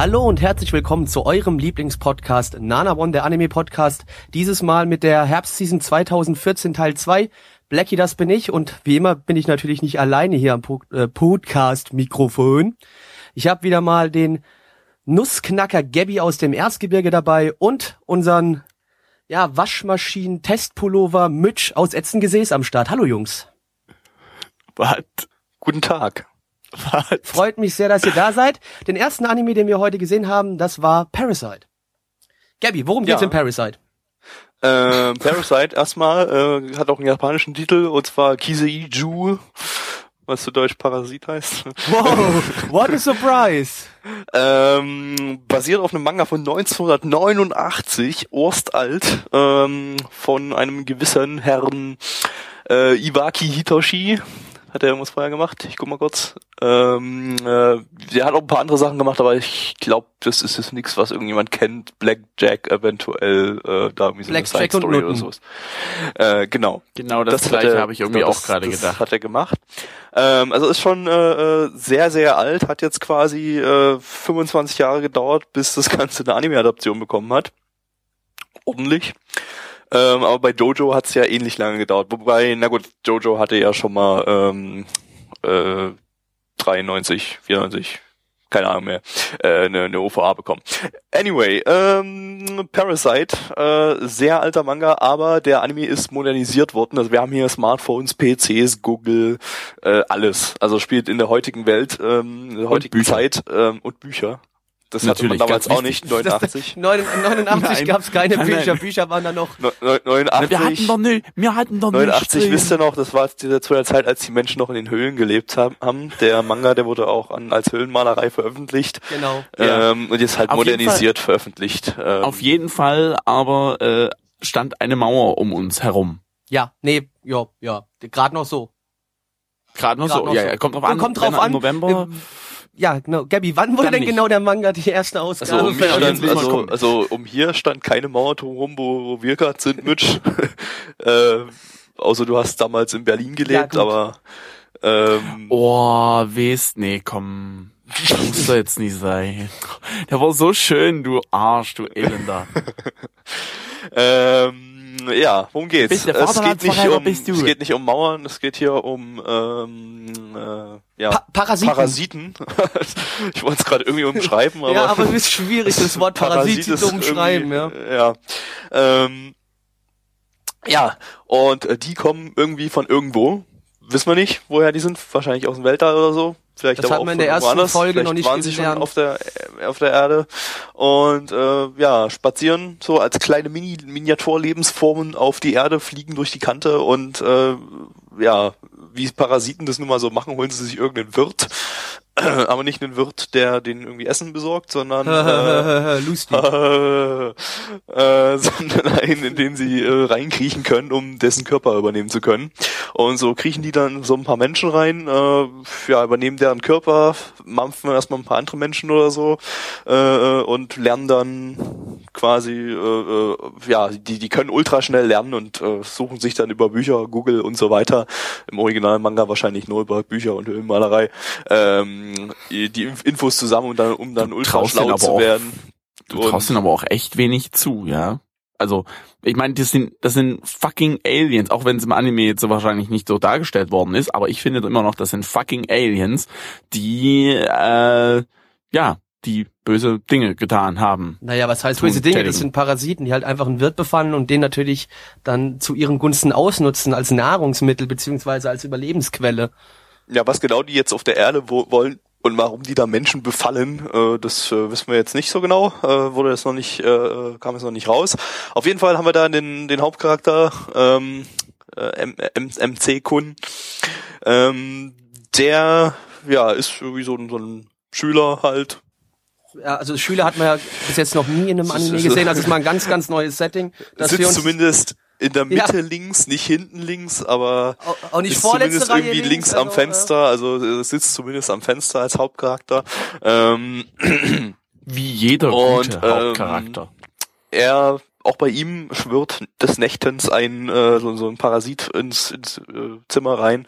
Hallo und herzlich willkommen zu eurem Lieblingspodcast Nana One, der Anime Podcast. Dieses Mal mit der Herbstseason 2014 Teil 2. Blackie, das bin ich und wie immer bin ich natürlich nicht alleine hier am äh, Podcast-Mikrofon. Ich habe wieder mal den Nussknacker Gabby aus dem Erzgebirge dabei und unseren ja, Waschmaschinen-Testpullover Mitch aus Etzengesäß am Start. Hallo Jungs. Was? Guten Tag. Was? Freut mich sehr, dass ihr da seid. Den ersten Anime, den wir heute gesehen haben, das war Parasite. Gabby, worum geht's Ja. in Parasite? Ähm, Parasite erstmal äh, hat auch einen japanischen Titel und zwar Kisei Ju, was zu Deutsch Parasit heißt. Wow, what a surprise. ähm, basiert auf einem Manga von 1989, Orstalt, ähm, von einem gewissen Herrn äh, Iwaki Hitoshi. Hat er irgendwas vorher gemacht? Ich guck mal kurz. Ähm, äh, der hat auch ein paar andere Sachen gemacht, aber ich glaube, das ist jetzt nichts, was irgendjemand kennt. Blackjack eventuell, äh, da irgendwie so eine Blackjack und Side-Story oder sowas. Äh, genau. Genau das, hat gleiche habe ich irgendwie genau, auch gerade das gedacht. Hat er gemacht. Ähm, also ist schon äh, äh, sehr, sehr alt, hat jetzt quasi äh, 25 Jahre gedauert, bis das Ganze eine Anime-Adaption bekommen hat. Ordentlich. Ähm, aber bei Jojo hat es ja ähnlich lange gedauert. Wobei, na gut, Jojo hatte ja schon mal ähm, äh, 93, 94, keine Ahnung mehr, äh, eine, eine OVA bekommen. Anyway, ähm, Parasite, äh, sehr alter Manga, aber der Anime ist modernisiert worden. Also wir haben hier Smartphones, PCs, Google, äh, alles. Also spielt in der heutigen Welt, ähm, in der heutigen. Zeit ähm, und Bücher. Das hatte man Natürlich, damals auch nicht, 89. 89 Nein. gab es keine Nein, Bücher, nein. Bücher waren da noch. Neu- neu- 89, wir hatten doch nicht, wir hatten doch 89 nicht. wisst ihr noch, das war zu der- zu der Zeit, als die Menschen noch in den Höhlen gelebt haben. Der Manga, der wurde auch an, als Höhlenmalerei veröffentlicht. Genau. Ja. Ähm, und jetzt halt Auf modernisiert veröffentlicht. Ähm, Auf jeden Fall aber äh, stand eine Mauer um uns herum. Ja, nee, ja, ja, gerade noch so. Gerade noch Grad so. noch ja, so. ja, kommt drauf an. Kommt drauf an. Im November. Äh, Ja, genau. Gabby, wann wurde Dann denn nicht. genau der Manga die erste Ausgabe? also, um hier er stand, also, also um hier stand keine Mauer drumherum, wo, wo wir gerade sind, Mitch. äh, außer du hast damals in Berlin gelebt, gut. aber ähm, Oh, weißt, nee, komm. Das muss doch jetzt nicht sein. Der war so schön, du Arsch, du Elender. Ähm, ja, worum geht's? Bist der es, geht nicht um, bist du. es geht nicht um Mauern, es geht hier um ähm, äh, ja, Pa Parasiten. Parasiten. ich wollte es gerade irgendwie umschreiben, aber, ja, aber es ist schwierig, das Wort Parasit ist zu umschreiben, ja. Ja. Ähm, ja, und äh, die kommen irgendwie von irgendwo. Wissen wir nicht, woher die sind. Wahrscheinlich aus dem Weltall oder so. Vielleicht Das hat auch man in der ersten anders. Folge Vielleicht noch nicht waren sie schon auf der auf der Erde und äh, ja spazieren so als kleine Mini Miniatur-Lebensformen auf die Erde, fliegen durch die Kante und äh, ja wie Parasiten das nun mal so machen, holen sie sich irgendeinen Wirt, aber nicht einen Wirt, der den irgendwie Essen besorgt, sondern äh, äh, äh, sondern einen, in den sie äh, reinkriechen können, um dessen Körper übernehmen zu können. Und so kriechen die dann so ein paar Menschen rein, äh, ja, übernehmen deren Körper, mampfen erstmal ein paar andere Menschen oder so äh, und lernen dann quasi, äh, äh, ja, die, die können ultra schnell lernen und äh, suchen sich dann über Bücher, Google und so weiter, im Original-Manga wahrscheinlich nur über Bücher und Höhlenmalerei, ähm, die Infos zusammen, und dann, um dann ultra schlau zu werden. Du traust ihnen aber auch echt wenig zu, ja. Also, ich meine, das sind, das sind fucking Aliens, auch wenn es im Anime jetzt so wahrscheinlich nicht so dargestellt worden ist, aber ich finde immer noch, das sind fucking Aliens, die, äh, ja, die böse Dinge getan haben. Naja, was heißt böse Dinge? Das sind Parasiten, die halt einfach einen Wirt befallen und den natürlich dann zu ihren Gunsten ausnutzen als Nahrungsmittel beziehungsweise als Überlebensquelle. Ja, was genau die jetzt auf der Erde wo, wollen und warum die da Menschen befallen, äh, das äh, wissen wir jetzt nicht so genau. Äh, wurde jetzt noch nicht, äh, kam jetzt noch nicht raus. Auf jeden Fall haben wir da den, den Hauptcharakter ähm, äh, M M MC Kun. Ähm, der ja ist irgendwie so ein, so ein Schüler halt, Ja, also Schüler hat man ja bis jetzt noch nie in einem Anime gesehen. Also es ist mal ein ganz, ganz neues Setting. Dass wir uns zumindest in der Mitte Ja. links, nicht hinten links, aber Auch- auch nicht ist vorletzte zumindest Reihe irgendwie links, links, am also, Fenster, also äh, sitzt zumindest am Fenster als Hauptcharakter. Ähm, Wie jeder Und, gute ähm, Hauptcharakter. er, auch bei ihm schwirrt des Nächtens ein äh, so, so ein Parasit ins, ins äh, Zimmer rein.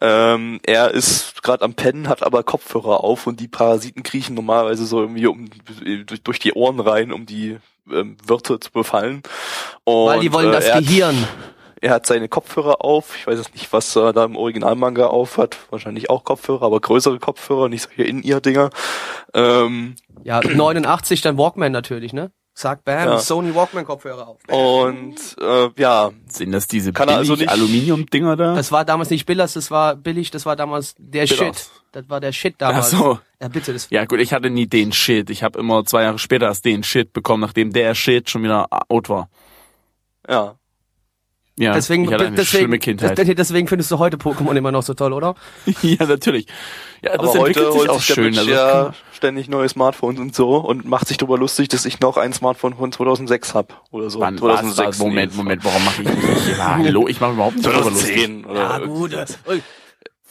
Ähm, er ist gerade am Pennen, hat aber Kopfhörer auf und die Parasiten kriechen normalerweise so irgendwie um, durch, durch die Ohren rein, um die ähm, Wirte zu befallen. Und, weil die wollen äh, das er hat- Gehirn. er hat seine Kopfhörer auf. Ich weiß jetzt nicht, was er da im Originalmanga auf hat. Wahrscheinlich auch Kopfhörer, aber größere Kopfhörer, nicht solche In-Ear-Dinger. Ähm, Ja, 89 dann Walkman natürlich, ne? Sag bam, Ja. Sony Walkman Kopfhörer auf. und äh, ja, Sind das diese kann also billig nicht- Aluminium-Dinger da? Das war damals nicht Billers, das war billig, das war damals der Billers. Shit. Das war der Shit damals. Ach so. Ja, bitte, das Ja gut, ich hatte nie den Shit. Ich habe immer zwei Jahre später erst den Shit bekommen, nachdem der Shit schon wieder out war. ja. Ja, deswegen, ich hatte eine deswegen, schlimme Kindheit. des- deswegen findest du heute Pokémon immer noch so toll, oder? ja, natürlich. Ja, das Aber heute entwickelt sich holt auch sich der schön. Mensch Also, ja ständig neue Smartphones und so und macht sich darüber lustig, dass ich noch ein Smartphone von 2006 hab oder so. wann war's 2006. da? Moment, Moment, warum mache ich nicht? Ja, hallo, ich mache überhaupt nicht drüber lustig. 2010 oder Ja, gut.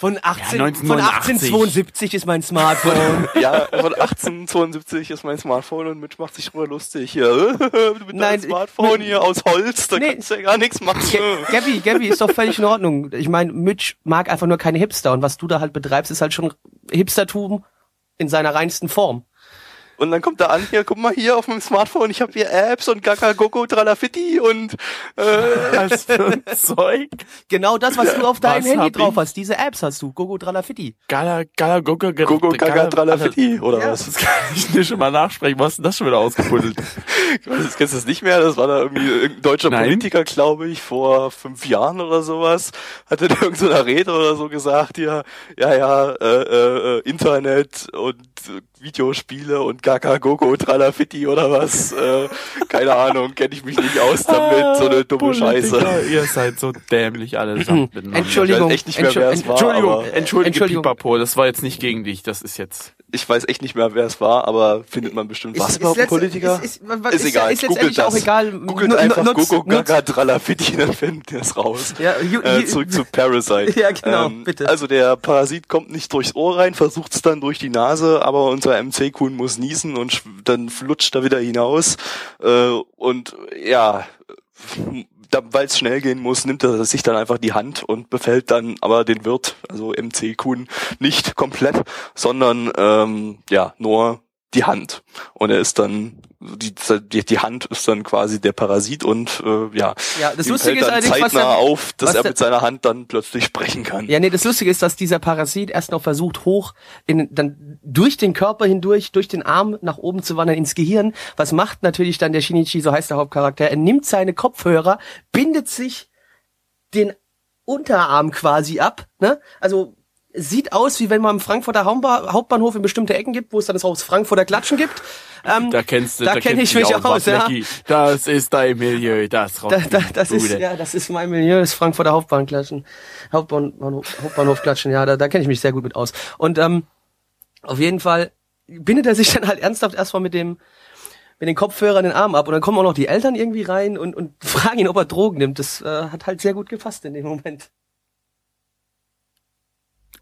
Von 18, Ja, von 1872 ist mein Smartphone. Ja, von 1872 ist mein Smartphone und Mitch macht sich drüber lustig. Ja, mit Nein, Smartphone ich- hier aus Holz, da Nee. kannst du ja gar nichts machen. Gabby, Gabby ist doch völlig in Ordnung. Ich meine, Mitch mag einfach nur keine Hipster und was du da halt betreibst, ist halt schon Hipstertum in seiner reinsten Form. Und dann kommt er an, hier, guck mal hier auf meinem Smartphone, ich habe hier Apps und Gaga Gogo Tralafitti und äh, Was für ein Zeug? Genau das, was du auf deinem Handy drauf hast. Diese Apps hast du. Gogo Tralafitti. Gala, Gala, Gogo, Gogo Gaga Tralafitti oder Ja. was? Das kann ich nicht schon mal nachsprechen. Was ist denn das schon wieder ausgebuddelt? Ich weiß, das kennst du das nicht mehr, das war da irgendwie irgendein deutscher Nein. Politiker, glaube ich, vor fünf Jahren oder sowas, hatte der irgendeiner so einer Rede oder so gesagt, ja, ja, ja, äh, äh, Internet und äh, Videospiele und Gaga Gogo Tralafitti oder was, äh, keine Ahnung, kenne ich mich nicht aus damit, so eine dumme Politiker, Scheiße. Ihr seid so dämlich allesamt miteinander. Entschuldigung. Ich weiß echt nicht mehr, wer es Entschu- war, Entschuldigung, aber entschuldige Entschuldigung. Pipapo, das war jetzt nicht gegen dich, das ist jetzt... ich weiß echt nicht mehr, wer es war, aber findet man bestimmt. Was überhaupt ein letzt- Politiker? Ist, ist, Ist ist, egal, ist googelt letztendlich auch das. egal. Googelt Nu- einfach nutz- Gogo Gaga Tralafitti, dann findet ihr es raus. Ja, ju- äh, ju- zurück zu Parasite. Ja, genau, bitte. Also der Parasit kommt nicht durchs Ohr rein, versucht es dann durch die Nase, aber unser MC-Kuhn muss niesen und dann flutscht er wieder hinaus. Äh, und ja, weil es schnell gehen muss, nimmt er sich dann einfach die Hand und befällt dann aber den Wirt, also MC-Kuhn, nicht komplett, sondern ähm, ja, nur die Hand. Und er ist dann, die, die, die Hand ist dann quasi der Parasit und äh, ja, Ja, das Lustige ist allerdings, was zeitnah der- auf, dass was er mit seiner Hand dann plötzlich sprechen kann. Ja, nee, das Lustige ist, dass dieser Parasit erst noch versucht, hoch in, dann durch den Körper hindurch, durch den Arm nach oben zu wandern ins Gehirn. Was macht natürlich dann der Shinichi, so heißt der Hauptcharakter? Er nimmt seine Kopfhörer, bindet sich den Unterarm quasi ab, ne? Also sieht aus, wie wenn man im Frankfurter Hauptba- Hauptbahnhof in bestimmte Ecken gibt, wo es dann das Haus Frankfurter Klatschen gibt. Ähm, Da kennst du, da da kenn kennst ich mich du aus, ja. Das ist dein Milieu, das da, da, das ist Bude. ja, das ist mein Milieu, das Frankfurter Hauptbahnklatschen, Hauptbahnhof, Hauptbahnhof klatschen. Ja, da, da kenne ich mich sehr gut mit aus. Und ähm, auf jeden Fall bindet er sich dann halt ernsthaft erstmal mit dem mit den Kopfhörern den Arm ab und dann kommen auch noch die Eltern irgendwie rein und, und fragen ihn, ob er Drogen nimmt. Das äh, hat halt sehr gut gepasst in dem Moment.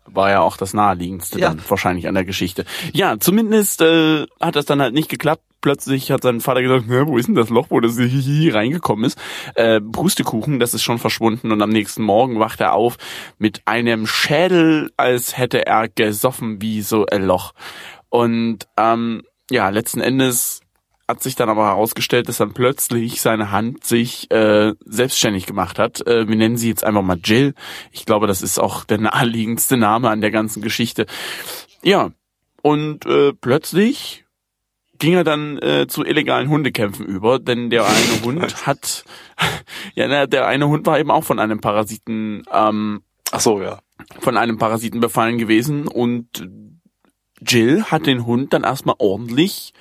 War ja auch das naheliegendste Ja. dann wahrscheinlich an der Geschichte. Ja, zumindest äh, hat das dann halt nicht geklappt. Plötzlich hat sein Vater gesagt, "Hä, wo ist denn das Loch, wo das hier reingekommen ist? Äh, Brustekuchen, das ist schon verschwunden und am nächsten Morgen wacht er auf mit einem Schädel, als hätte er gesoffen wie so ein Loch. Und ähm, ja, letzten Endes hat sich dann aber herausgestellt, dass dann plötzlich seine Hand sich äh, selbstständig gemacht hat. Äh, wir nennen sie jetzt einfach mal Jill. Ich glaube, das ist auch der naheliegendste Name an der ganzen Geschichte. Ja, und äh, plötzlich ging er dann äh, zu illegalen Hundekämpfen über, denn der eine Hund hat, ja, na, der eine Hund war eben auch von einem Parasiten, ähm, Ach so, ja. von einem Parasiten befallen gewesen und Jill hat den Hund dann erstmal ordentlich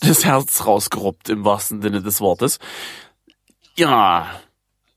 das Herz rausgeruppt im wahrsten Sinne des Wortes. Ja,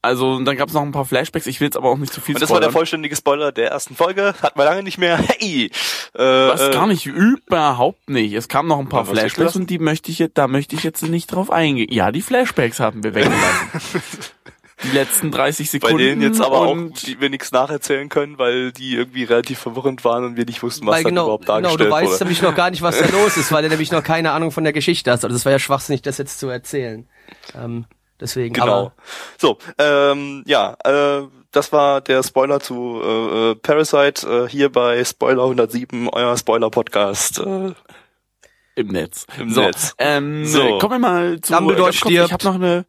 Also und dann gab es noch ein paar Flashbacks. Ich will jetzt aber auch nicht zu viel Und das war der spoilern. vollständige Spoiler der ersten Folge. Hatten wir lange nicht mehr. Hey! Äh, Was äh, gar nicht, überhaupt nicht. Es kamen noch ein paar Flashbacks und die möchte ich jetzt, da möchte ich jetzt nicht drauf eingehen. Ja, die Flashbacks haben wir weggelassen. die letzten 30 Bei Sekunden. denen jetzt aber auch, die wir nichts nacherzählen können, weil die irgendwie relativ verwirrend waren und wir nicht wussten, was dann genau, überhaupt genau, dargestellt du weißt wurde. nämlich noch gar nicht, was da los ist, weil du nämlich noch keine Ahnung von der Geschichte hast. Also das war ja schwachsinnig, das jetzt zu erzählen. Ähm, deswegen, Genau. aber So, ähm, ja, äh, das war der Spoiler zu äh, äh, Parasite äh, hier bei Spoiler 107, euer Spoiler-Podcast. Äh, im Netz. Im so, Netz. Ähm, So. Kommen wir mal zu. Dumbledore ganz kurz, stirbt. Ich habe noch eine.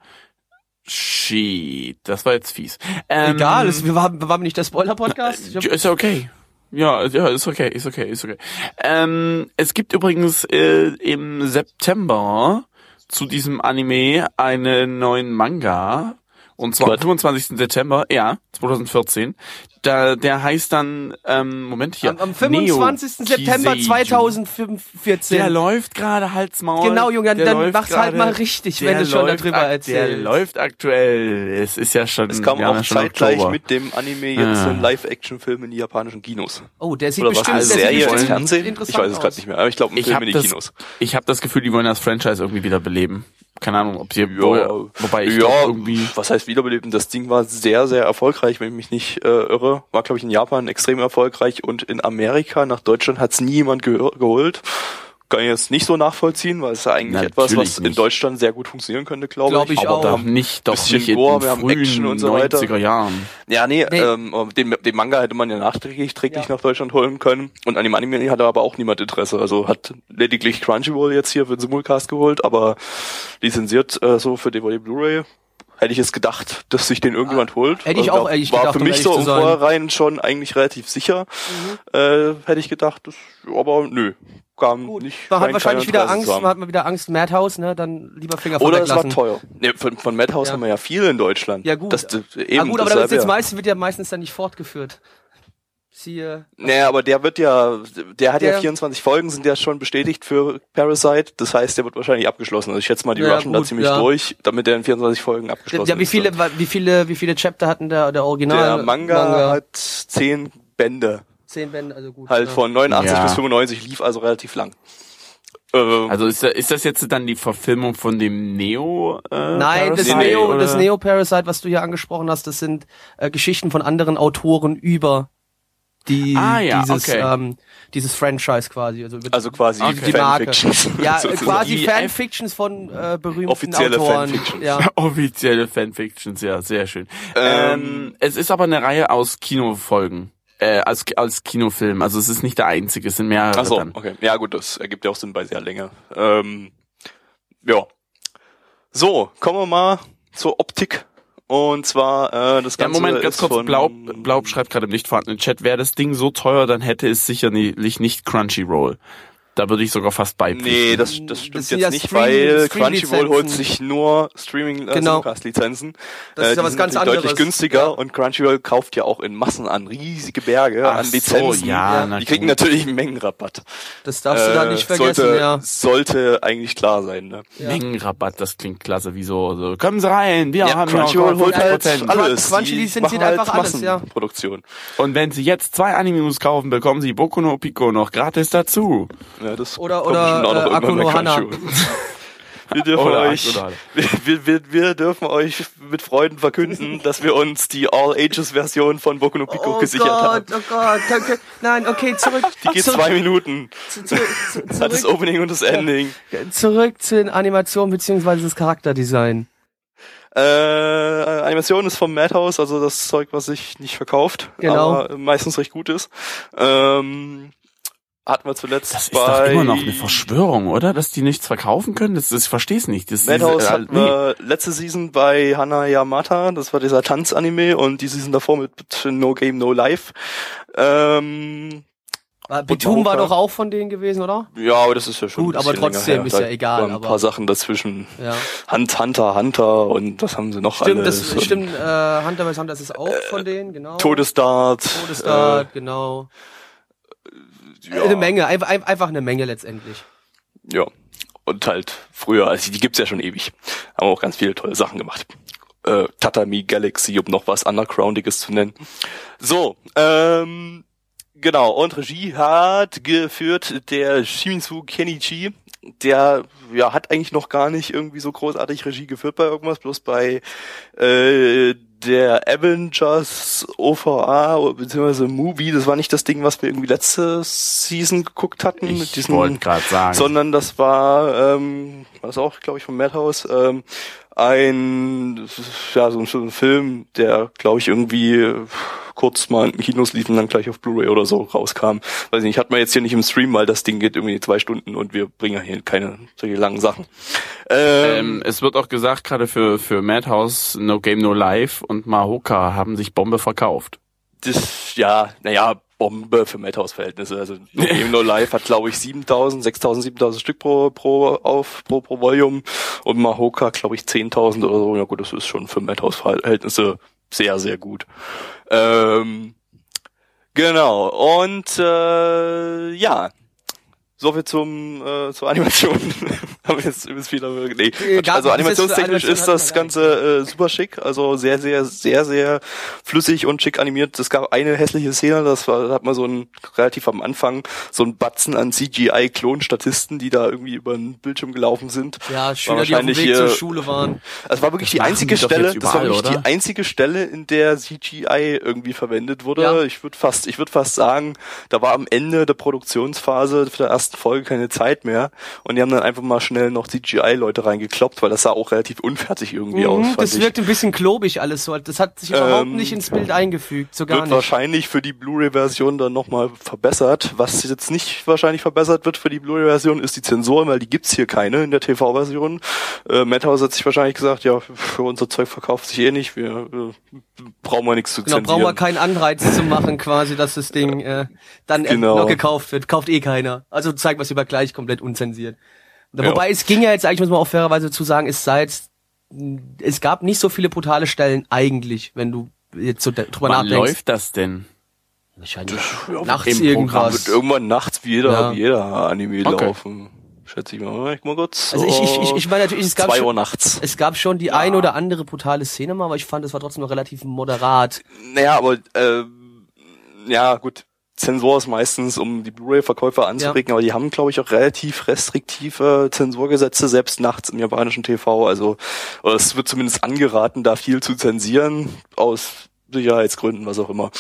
Shit, das war jetzt fies. Ähm, egal, es, wir waren, waren nicht der Spoiler-Podcast? Hab- Ist okay. Ja, ja, ist okay, ist okay, ist okay. Ähm, es gibt übrigens äh, im September zu diesem Anime einen neuen Manga. Und zwar am What? 25. Dezember, ja, 2014. Da, der heißt dann, ähm, Moment hier. Am, am 25. September Neokiseiju. 2014. Der läuft gerade Halt's Maul. Genau, Junge, dann- dann mach's halt mal richtig, wenn du schon darüber ak- Der erzählst. läuft aktuell. Es ist ja schon, es kam auch zeitgleich Oktober. mit dem Anime jetzt Ah. ein Live-Action-Film in die japanischen Kinos. Oh, der sieht Oder was, bestimmt, eine der sieht Serie ins bestimmt Fernsehen? Ich weiß es gerade nicht mehr, aber ich glaube, ein Ich Film habe in die das, Kinos. ich hab das Gefühl, die wollen das Franchise irgendwie wieder beleben. Keine Ahnung, ob sie, Ja, wobei ich ja, irgendwie, was heißt wiederbeleben? Das Ding war sehr, sehr erfolgreich, wenn ich mich nicht äh, irre. War, glaube ich, in Japan extrem erfolgreich und in Amerika, nach Deutschland hat's nie jemand gehör- geholt. Kann ich jetzt nicht so nachvollziehen, weil es ja eigentlich Natürlich etwas, was in nicht. Deutschland sehr gut funktionieren könnte, glaube Glaub ich. ich aber auch. doch nicht, doch Bisschen nicht in Gore, den wir haben frühen Action und so weiter. 90er Jahren. Ja, nee, Nee. Ähm, den, den Manga hätte man ja nachträglich träglich Ja. nach Deutschland holen können. Und an dem Anime hatte aber auch niemand Interesse. Also hat lediglich Crunchyroll jetzt hier für den Simulcast geholt, aber lizenziert äh, so für DVD Blu-ray. Hätte ich jetzt gedacht, dass sich den irgendjemand holt. Hätte ich Also auch ehrlich War gedacht, für um mich so im. Vorhinein schon eigentlich relativ sicher. Äh, hätte ich gedacht, das, aber nö. Kam Gut. nicht. Man hat wahrscheinlich wieder Angst, zu haben. man hat mal wieder Angst, Madhouse, ne, dann lieber Finger von Oder es war teuer. Nee, von, von Madhouse Ja. haben wir ja viel in Deutschland. Ja, gut. Das, das, eben, Ja gut, aber das jetzt ja. meistens wird ja meistens dann nicht fortgeführt. Siehe, Naja, aber der wird ja, der hat ja Der- 24 Folgen, sind ja schon bestätigt für Parasite. Das heißt, der wird wahrscheinlich abgeschlossen. Also ich schätze mal, die Ja, rushen da gut, ziemlich ja. durch, damit der in 24 Folgen abgeschlossen ja, wie ist. viele, wie viele, wie viele Chapter hatten der, der Original? Der Manga, hat 10 Bände. Zehn Bände, also gut. Halt ja. von 89 Ja. bis 95, lief also relativ lang. Ähm, Also ist, da- ist das jetzt dann die Verfilmung von dem Neo? Äh, Nein, das Parasite, Neo, oder? das Neo Parasite, was du hier angesprochen hast, das sind äh, Geschichten von anderen Autoren über die Ah, ja, dieses okay. ähm, dieses Franchise quasi, also über also quasi Okay. die Marke. Fanfictions. ja, sozusagen. quasi Fanfictions von äh, berühmten Offizielle Autoren. Fanfictions. Ja. Offizielle Fanfictions, ja, sehr schön. Ähm, Ähm, es ist aber eine Reihe aus Kinofolgen. Äh, als, als Kinofilm. Also es ist nicht der einzige, es sind mehrere Ach so, dann. okay. Ja gut, das ergibt ja auch Sinn bei sehr Länge. Ähm, ja. So, kommen wir mal zur Optik. Und zwar äh, das Ja, Ganze Moment, ganz kurz. Blaub, Blaub schreibt gerade im nicht vorhandenen Chat, wäre das Ding so teuer, dann hätte es sicherlich nicht Crunchyroll. Da würde ich sogar fast beipflichten. Nee, das, das Das stimmt sind jetzt ja nicht, Stream- weil. Crunchyroll holt sich nur Streaming äh, Genau. Das ist äh, ja die was sind ganz natürlich deutlich anderes. günstiger Ja. und Crunchyroll kauft ja auch in Massen an riesige Berge Ach an Lizenzen. So, ja, die kriegen natürlich einen Mengenrabatt. Das darfst du da Äh, nicht vergessen, sollte, ja. sollte eigentlich klar sein. Ne? Ja. Mengenrabatt, das klingt klasse. Wieso? So, kommen Sie rein, wir Ja, haben Crunchyroll holt halt 50%. alles. Crunchy Die lizenziert machen halt einfach alles, ja. Massenproduktion. Und wenn Sie jetzt zwei Animus kaufen, bekommen Sie Boku no Pico noch gratis dazu. Ja, das Oder- kommt oder, noch äh, Akuno. Wir dürfen Oder euch, wir, wir, wir dürfen euch mit Freuden verkünden, dass wir uns die All-Ages-Version von Boku no Pico Oh gesichert Gott, haben. oh Gott, danke. Nein, okay, zurück. Die geht zurück, zwei Minuten. zu, zu, zu, Hat das zurück, Opening und das Ending. zurück zu den Animationen beziehungsweise das Charakterdesign. Äh, Animation ist vom Madhouse, also das Zeug, was sich nicht verkauft, Genau. aber meistens recht gut ist. Ähm, hatten wir zuletzt Das ist bei doch immer noch eine Verschwörung, oder? Dass die nichts verkaufen können? Das, das ich verstehe es nicht. Das, Madhouse diese- äh, hatten wir letzte Season bei Hana Yamata, das war dieser Tanz-Anime und die Season davor mit No Game No Life. Ähm, Betum war doch auch von denen gewesen, oder? ja, aber das ist ja schon Gut, ein aber trotzdem ist ja Da egal, waren Ein aber- paar Sachen dazwischen. Ja. Hunt, Hunter, Hunter und was haben sie noch Stimmt, alles? das stimmt, äh, Hunter vs. Hunter das ist auch von denen, genau. Todesdart. Todesstart, genau. Ja. Eine Menge, einfach, einfach eine Menge letztendlich. Ja. Und halt früher, also die gibt's ja schon ewig. Haben auch ganz viele tolle Sachen gemacht. äh, Tatami Galaxy, um noch was Undergroundiges zu nennen. So, ähm, genau, und Regie hat geführt der Shimizu Kenichi, der ja hat eigentlich noch gar nicht irgendwie so großartig Regie geführt bei irgendwas, bloß bei äh, der Avengers OVA beziehungsweise Movie, das war nicht das Ding, was wir irgendwie letzte Season geguckt hatten Ich mit diesem, wollte gerade sagen. sondern das war, ähm, war das auch, glaube ich, vom Madhouse, ähm, ein, ja, so ein, so ein Film, der, glaube ich, irgendwie kurz mal in Kinos lief und dann gleich auf Blu-ray oder so rauskam. Weiß nicht, hat man jetzt hier nicht im Stream, weil das Ding geht irgendwie zwei Stunden und wir bringen ja hier keine solche langen Sachen. Ähm, Ähm, es wird auch gesagt, gerade für, für Madhouse, No Game No Life und Mahoka haben sich Bombe verkauft. das, ja, naja, Bombe für Madhouse-Verhältnisse. Also No Game No Life hat, glaube ich, 7000, 6000, 7000 Stück pro, pro, auf, pro, pro Volume und Mahoka, glaube ich, 10.000 oder so. Ja gut, das ist schon für Madhouse-Verhältnisse sehr, sehr gut. Ähm, genau, und äh, ja, soviel zum äh, zur Animation. Haben jetzt übrigens wieder nee. Äh, Also animationstechnisch ist das Ganze äh, super schick, also sehr, sehr, sehr, sehr flüssig und schick animiert. Es gab eine hässliche Szene, das war, da hat man so ein relativ am Anfang so ein Batzen an CGI-Klon-Statisten, die da irgendwie über den Bildschirm gelaufen sind. Ja, Schüler, die auf dem Weg zur äh, Schule waren. Es war wirklich die einzige die doch Stelle, jetzt das war überall, wirklich oder? die einzige Stelle, in der CGI irgendwie verwendet wurde. Ja. Ich würde fast, ich würde fast sagen, da war am Ende der Produktionsphase für der ersten Folge keine Zeit mehr und die haben dann einfach mal schnell noch CGI-Leute reingekloppt, weil das sah auch relativ unfertig irgendwie aus. Mhm, fand das ich. wirkt ein bisschen klobig alles so. Das hat sich überhaupt Ähm, nicht ins Bild eingefügt, so gar wird nicht. wahrscheinlich für die Blu-ray-Version dann nochmal verbessert. Was jetzt nicht wahrscheinlich verbessert wird für die Blu-ray-Version, ist die Zensur, weil die gibt's hier keine in der TV-Version. Äh, Madhouse hat sich wahrscheinlich gesagt, ja, für unser Zeug verkauft sich eh nicht, wir äh, brauchen wir nichts zu Genau, zensieren. brauchen wir keinen Anreiz zu machen, quasi, dass das Ding äh, dann Genau. noch gekauft wird. Kauft eh keiner. Also zeigt was über gleich komplett unzensiert. Ja. Wobei es ging ja jetzt eigentlich, muss man auch fairerweise zu sagen, es sei jetzt, es gab nicht so viele brutale Stellen eigentlich, wenn du jetzt so drüber Wann nachdenkst. läuft das denn? Wahrscheinlich Ja, nachts im irgendwas. wird irgendwann nachts wie jeder, Ja. wie jeder Anime Okay. laufen. Schätze ich mal. Ich mal kurz. Also ich, ich, ich, ich meine natürlich, es gab zwei Uhr schon, nachts. es gab schon die ein oder andere brutale Szene mal, aber ich fand, es war trotzdem noch relativ moderat. Naja, aber äh, ja gut, Zensur ist meistens, um die Blu-ray-Verkäufer anzuregen, aber die haben, glaube ich, auch relativ restriktive Zensurgesetze, selbst nachts im japanischen TV. Also es wird zumindest angeraten, da viel zu zensieren, aus Sicherheitsgründen, was auch immer.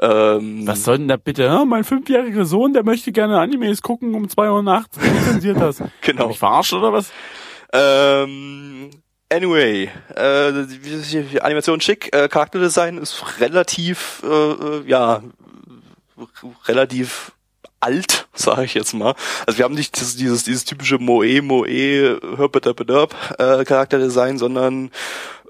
Ähm, Was soll denn da bitte? Ah, mein fünfjähriger Sohn, der möchte gerne Animes gucken um zwei Uhr nachts. Zensiert das? Genau. Hab ich verarscht oder was? Ähm, anyway, äh, die, die Animation schick, äh, Charakterdesign ist relativ, äh, äh, ja, relativ alt, sage ich jetzt mal. Also wir haben nicht dieses, dieses, dieses typische Moe, Moe, Herpetapedurp äh, Charakterdesign, sondern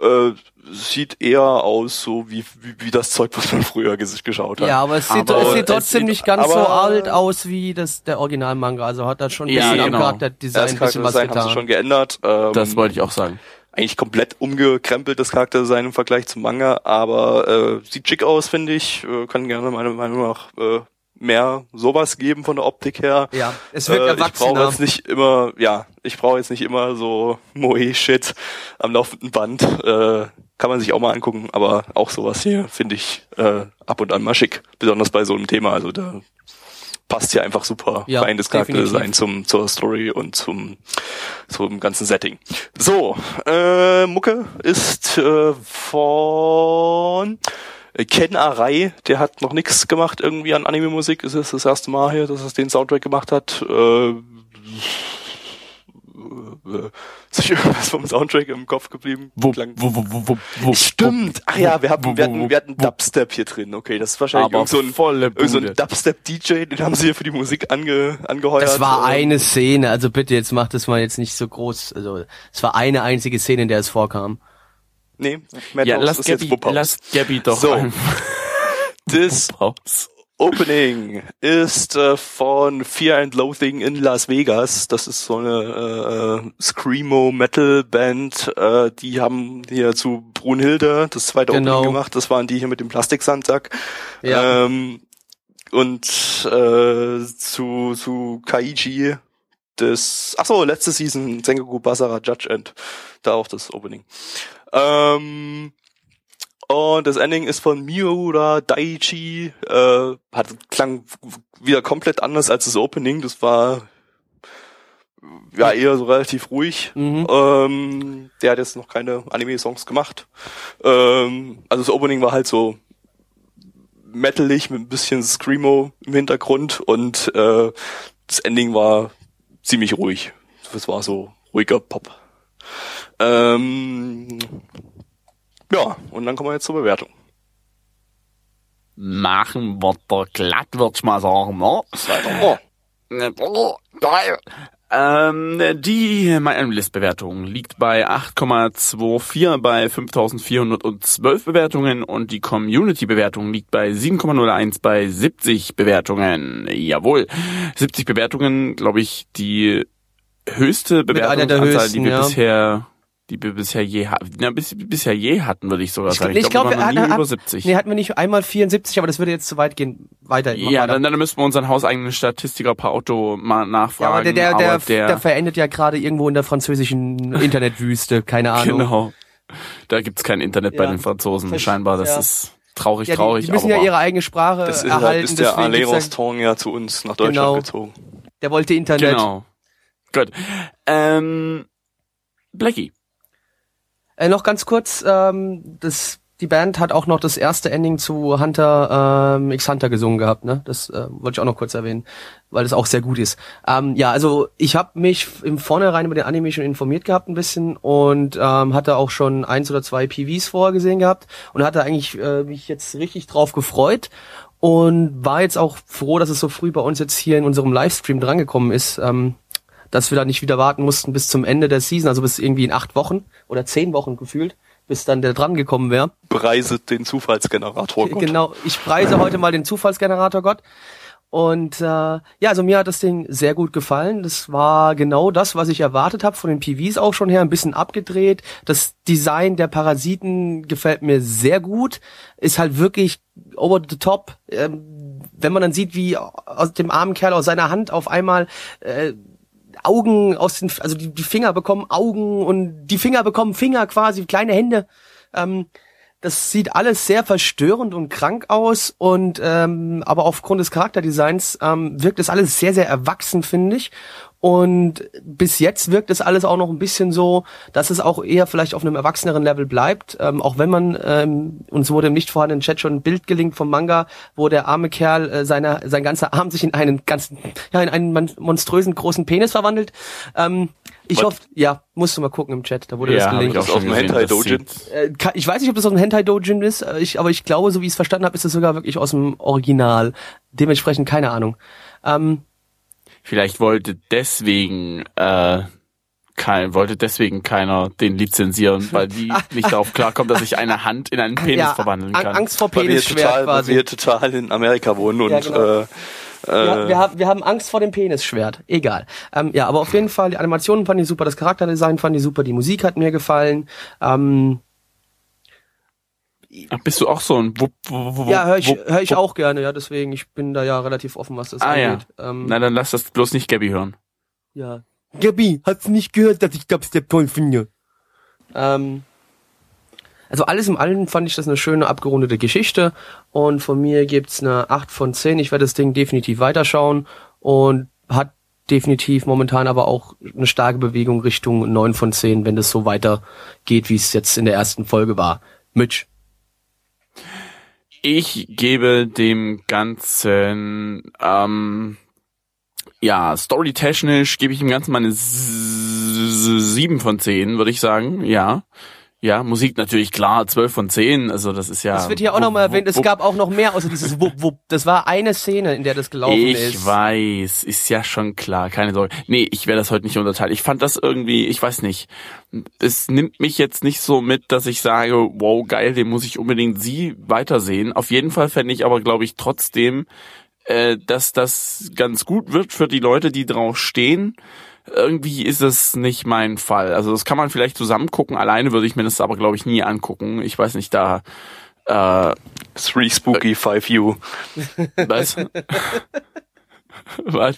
äh, sieht eher aus so wie, wie, wie das Zeug, was man früher ges geschaut hat. Ja, aber es sieht, Aber es es sieht trotzdem sieht- nicht ganz so alt aus wie das der Originalmanga. Also hat da schon ein Ja, bisschen genau. am Charakterdesign das ein bisschen was Charakterdesign haben sie getan. schon geändert. Ähm, Das wollte ich auch sagen. Eigentlich komplett umgekrempelt, das Charakterdesign im Vergleich zum Manga, aber äh, sieht schick aus, finde ich. Äh, kann gerne meiner Meinung nach äh, mehr sowas geben von der Optik her. Ja, es wirkt Äh, ich brauche erwachsener. jetzt nicht immer, ja, ich brauche jetzt nicht immer so Moe-Shit am laufenden Band. Äh, kann man sich auch mal angucken, aber auch sowas hier finde ich äh, ab und an mal schick, besonders bei so einem Thema. Also da passt hier einfach super Ja, rein das. Charakterdesign zum zur Story und zum zum ganzen Setting. So, äh, Mucke ist äh, von Ken Arai, der hat noch nichts gemacht irgendwie an Anime-Musik. Es ist das erste Mal hier, dass er den Soundtrack gemacht hat. Äh, äh, ist euch irgendwas vom Soundtrack im Kopf geblieben? Wo, Klang- wo, wo, wo, Stimmt. Ach ja, wir hatten, wo- wir hatten, wir hatten Dubstep hier drin. Okay, das ist wahrscheinlich irgend so ein, irgend so ein. Dubstep-DJ, den haben sie hier für die Musik ange, angeheuert. Das war Ähm, eine Szene, also bitte, jetzt macht das mal jetzt nicht so groß. Also es war eine einzige Szene, in der es vorkam. Nee, Madhouse Ja, lass ist jetzt Gabby, Wupperhaus. lass Gabby doch So. Das. Opening ist äh, von Fear and Loathing in Las Vegas. Das ist so eine äh, Screamo Metal Band. Äh, die haben hier zu Brunhilde das zweite Genau. Opening gemacht. Das waren die hier mit dem Plastiksandsack. Ja. Ähm, und äh, zu zu Kaiji des, ach so, letzte Season Sengoku Basara Judge End. Da auch das Opening. Ähm, und das Ending ist von Miura Daiichi. Äh, hat, klang wieder komplett anders als das Opening. Das war ja eher so relativ ruhig. Mhm. Ähm, der hat jetzt noch keine Anime-Songs gemacht. Ähm, also das Opening war halt so metalig mit ein bisschen Screamo im Hintergrund und äh, das Ending war ziemlich ruhig. Das war so ruhiger Pop. Ähm, ja, und dann kommen wir jetzt zur Bewertung. Machen wir doch glatt, würd ich mal sagen, ne? Geil. Ähm, die MyAnalyst-Bewertung liegt bei 8,24 bei 5412 Bewertungen und die Community-Bewertung liegt bei 7,01 bei 70 Bewertungen. Jawohl, 70 Bewertungen, glaube ich, die höchste Bewertungsanzahl, höchsten, die wir ja. bisher die wir bisher je hatten. Ja, bis, bisher je hatten, würde ich sogar Ich, sagen. ich glaube, wir wir hatten, über hat, 70. nee, hatten wir nicht einmal 74, aber das würde jetzt zu weit gehen. Weiter. Ja, weiter. dann, dann müssten wir unseren hauseigenen Statistiker per Auto mal ja, nachfragen. aber der, der, der, aber der, verendet ja gerade irgendwo in der französischen Internetwüste, keine Ahnung. Genau. Da gibt's kein Internet bei Ja. den Franzosen. Versch- Scheinbar, das ja. ist traurig, Ja, die, traurig. die müssen aber ja ihre eigene Sprache das ist, erhalten. halt, ist der ja- Rostand ja zu uns nach Deutschland Genau. gezogen. der wollte Internet. Genau. Gut. Ähm, Blackie. Äh, noch ganz kurz, ähm, das, die Band hat auch noch das erste Ending zu Hunter ähm, x Hunter gesungen gehabt, ne? Das äh, wollte ich auch noch kurz erwähnen, weil das auch sehr gut ist. Ähm, ja, also ich habe mich im Vornherein über den Anime schon informiert gehabt ein bisschen und ähm, hatte auch schon eins oder zwei PVs vorher gesehen gehabt und hatte eigentlich äh, mich jetzt richtig drauf gefreut und war jetzt auch froh, dass es so früh bei uns jetzt hier in unserem Livestream drangekommen ist. Ähm, dass wir da nicht wieder warten mussten bis zum Ende der Season, also bis irgendwie in acht Wochen oder zehn Wochen gefühlt, bis dann der dran gekommen wäre. Preiset den Zufallsgenerator. Gott. Genau, ich preise heute mal den Zufallsgenerator Gott. Und äh, ja, also mir hat das Ding sehr gut gefallen. Das war genau das, was ich erwartet habe, von den PVs auch schon her, ein bisschen abgedreht. Das Design der Parasiten gefällt mir sehr gut. Ist halt wirklich over the top. Ähm, wenn man dann sieht, wie aus dem armen Kerl aus seiner Hand auf einmal äh, Augen aus den, also die, die Finger bekommen Augen und die Finger bekommen Finger quasi, kleine Hände. Ähm, das sieht alles sehr verstörend und krank aus und ähm, aber aufgrund des Charakterdesigns ähm, wirkt es alles sehr, sehr erwachsen, finde ich. Und bis jetzt wirkt es alles auch noch ein bisschen so, dass es auch eher vielleicht auf einem erwachseneren Level bleibt. Ähm, auch wenn man, ähm, uns wurde im nicht vorhandenen Chat schon ein Bild gelinkt vom Manga, wo der arme Kerl äh, seine, sein ganzer Arm sich in einen ganzen, ja, in einen mon- monströsen großen Penis verwandelt. Ähm, ich hoffe, ja, musst du mal gucken im Chat, da wurde Ja, das hab gelinkt. ich auch Das aus dem Hentai Dojin. Äh, ich weiß nicht, ob das aus dem Hentai Dojin ist, äh, ich, aber ich glaube, so wie ich es verstanden habe, ist es sogar wirklich aus dem Original. Dementsprechend keine Ahnung. Ähm, Vielleicht wollte deswegen äh, kein, wollte deswegen keiner den lizenzieren, weil die nicht darauf klarkommt, dass ich eine Hand in einen Penis ja, verwandeln An- kann. Angst vor Weil wir, Penisschwert total, weil quasi. wir total in Amerika wohnen und Ja, genau. äh, Ja, äh, wir, haben, wir haben Angst vor dem Penisschwert. Egal. Ähm, ja, aber auf jeden Fall, die Animationen fand ich super, das Charakterdesign fand ich super, die Musik hat mir gefallen. Ähm, Ach, bist du auch so ein Wupp, Wupp, Wupp, ja, höre ich, Wupp, hör ich auch gerne, ja, deswegen, ich bin da ja relativ offen, was das Ah ja. angeht. Ähm, Na, dann lass das bloß nicht Gabby hören. Ja. Gabi, hast du nicht gehört, dass ich Dubstep toll finde? Ähm, also alles im Allen fand ich das eine schöne, abgerundete Geschichte. Und von mir gibt's eine 8 von 10. Ich werde das Ding definitiv weiterschauen. Und hat definitiv momentan aber auch eine starke Bewegung Richtung 9 von 10, wenn das so weitergeht, wie es jetzt in der ersten Folge war. Mitch. Ich gebe dem Ganzen, ähm, ja, storytechnisch gebe ich dem Ganzen mal eine S- sieben von zehn, würde ich sagen. Ja. Ja, Musik natürlich klar, zwölf von zehn. Also das ist ja. Das wird hier auch nochmal erwähnt. Es gab auch noch mehr außer dieses Wupp, Wupp. Das war eine Szene, in der das gelaufen Ich ist. weiß, ist ja schon klar, keine Sorge. Nee, ich werde das heute nicht unterteilen. Ich fand das irgendwie, ich weiß nicht. Es nimmt mich jetzt nicht so mit, dass ich sage, wow, geil, den muss ich unbedingt sie weitersehen. Auf jeden Fall fände ich aber, glaube ich, trotzdem, äh, dass das ganz gut wird für die Leute, die drauf stehen. Irgendwie ist es nicht mein Fall. Also das kann man vielleicht zusammen gucken. Alleine würde ich mir das aber, glaube ich, nie angucken. Ich weiß nicht, da äh, Three Spooky Five You. was? Was?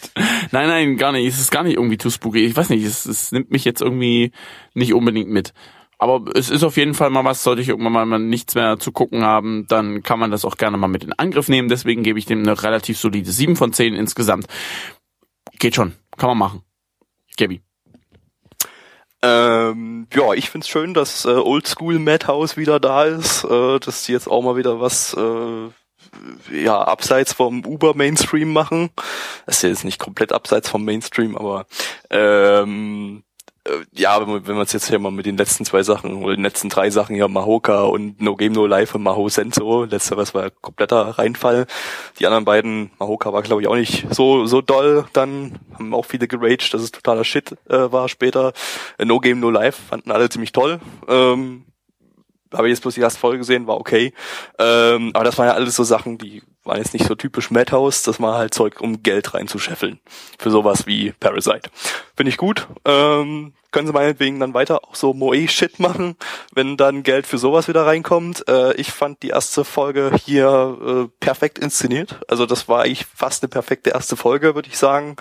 Nein, nein, gar nicht. Es ist gar nicht irgendwie too spooky. Ich weiß nicht, es, es nimmt mich jetzt irgendwie nicht unbedingt mit. Aber es ist auf jeden Fall mal was, sollte ich irgendwann mal nichts mehr zu gucken haben, dann kann man das auch gerne mal mit in Angriff nehmen. Deswegen gebe ich dem eine relativ solide 7 von 10 insgesamt. Geht schon. Kann man machen. Gabi. Ähm, ja, ich find's schön, dass äh, Oldschool Madhouse wieder da ist, äh, dass die jetzt auch mal wieder was äh, ja abseits vom Uber Mainstream machen. Das ist jetzt nicht komplett abseits vom Mainstream, aber ähm, äh, ja, wenn man wenn man es jetzt hier mal mit den letzten zwei Sachen oder den letzten drei Sachen hier Mahoka und No Game No Life und Maho Senso, letzteres war kompletter Reinfall. Die anderen beiden, Mahoka war glaube ich auch nicht so so doll, dann haben auch viele geraged, dass es totaler Shit äh, war später. Äh, no Game No Life fanden alle ziemlich toll. Ähm, habe ich jetzt bloß die erste Folge gesehen, war okay. Ähm, aber das waren ja alles so Sachen, die waren jetzt nicht so typisch Madhouse, das war halt Zeug, um Geld reinzuscheffeln. Für sowas wie Parasite. Finde ich gut. Ähm, können sie meinetwegen dann weiter auch so Moe-Shit machen, wenn dann Geld für sowas wieder reinkommt. Äh, ich fand die erste Folge hier äh, perfekt inszeniert. Also das war eigentlich fast eine perfekte erste Folge, würde ich sagen.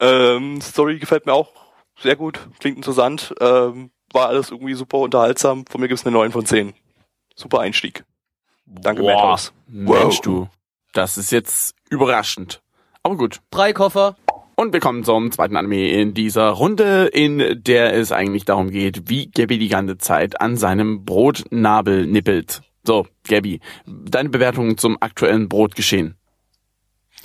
Ähm, Story gefällt mir auch sehr gut, klingt interessant. Ähm, war alles irgendwie super unterhaltsam. Von mir gibt's eine 9 von 10. Super Einstieg. Danke, Boah, Madhouse. Mensch, du. Das ist jetzt überraschend. Aber gut. Drei Koffer. Und wir kommen zum zweiten Anime in dieser Runde, in der es eigentlich darum geht, wie Gabby die ganze Zeit an seinem Brotnabel nippelt. So, Gabby, deine Bewertung zum aktuellen Brotgeschehen.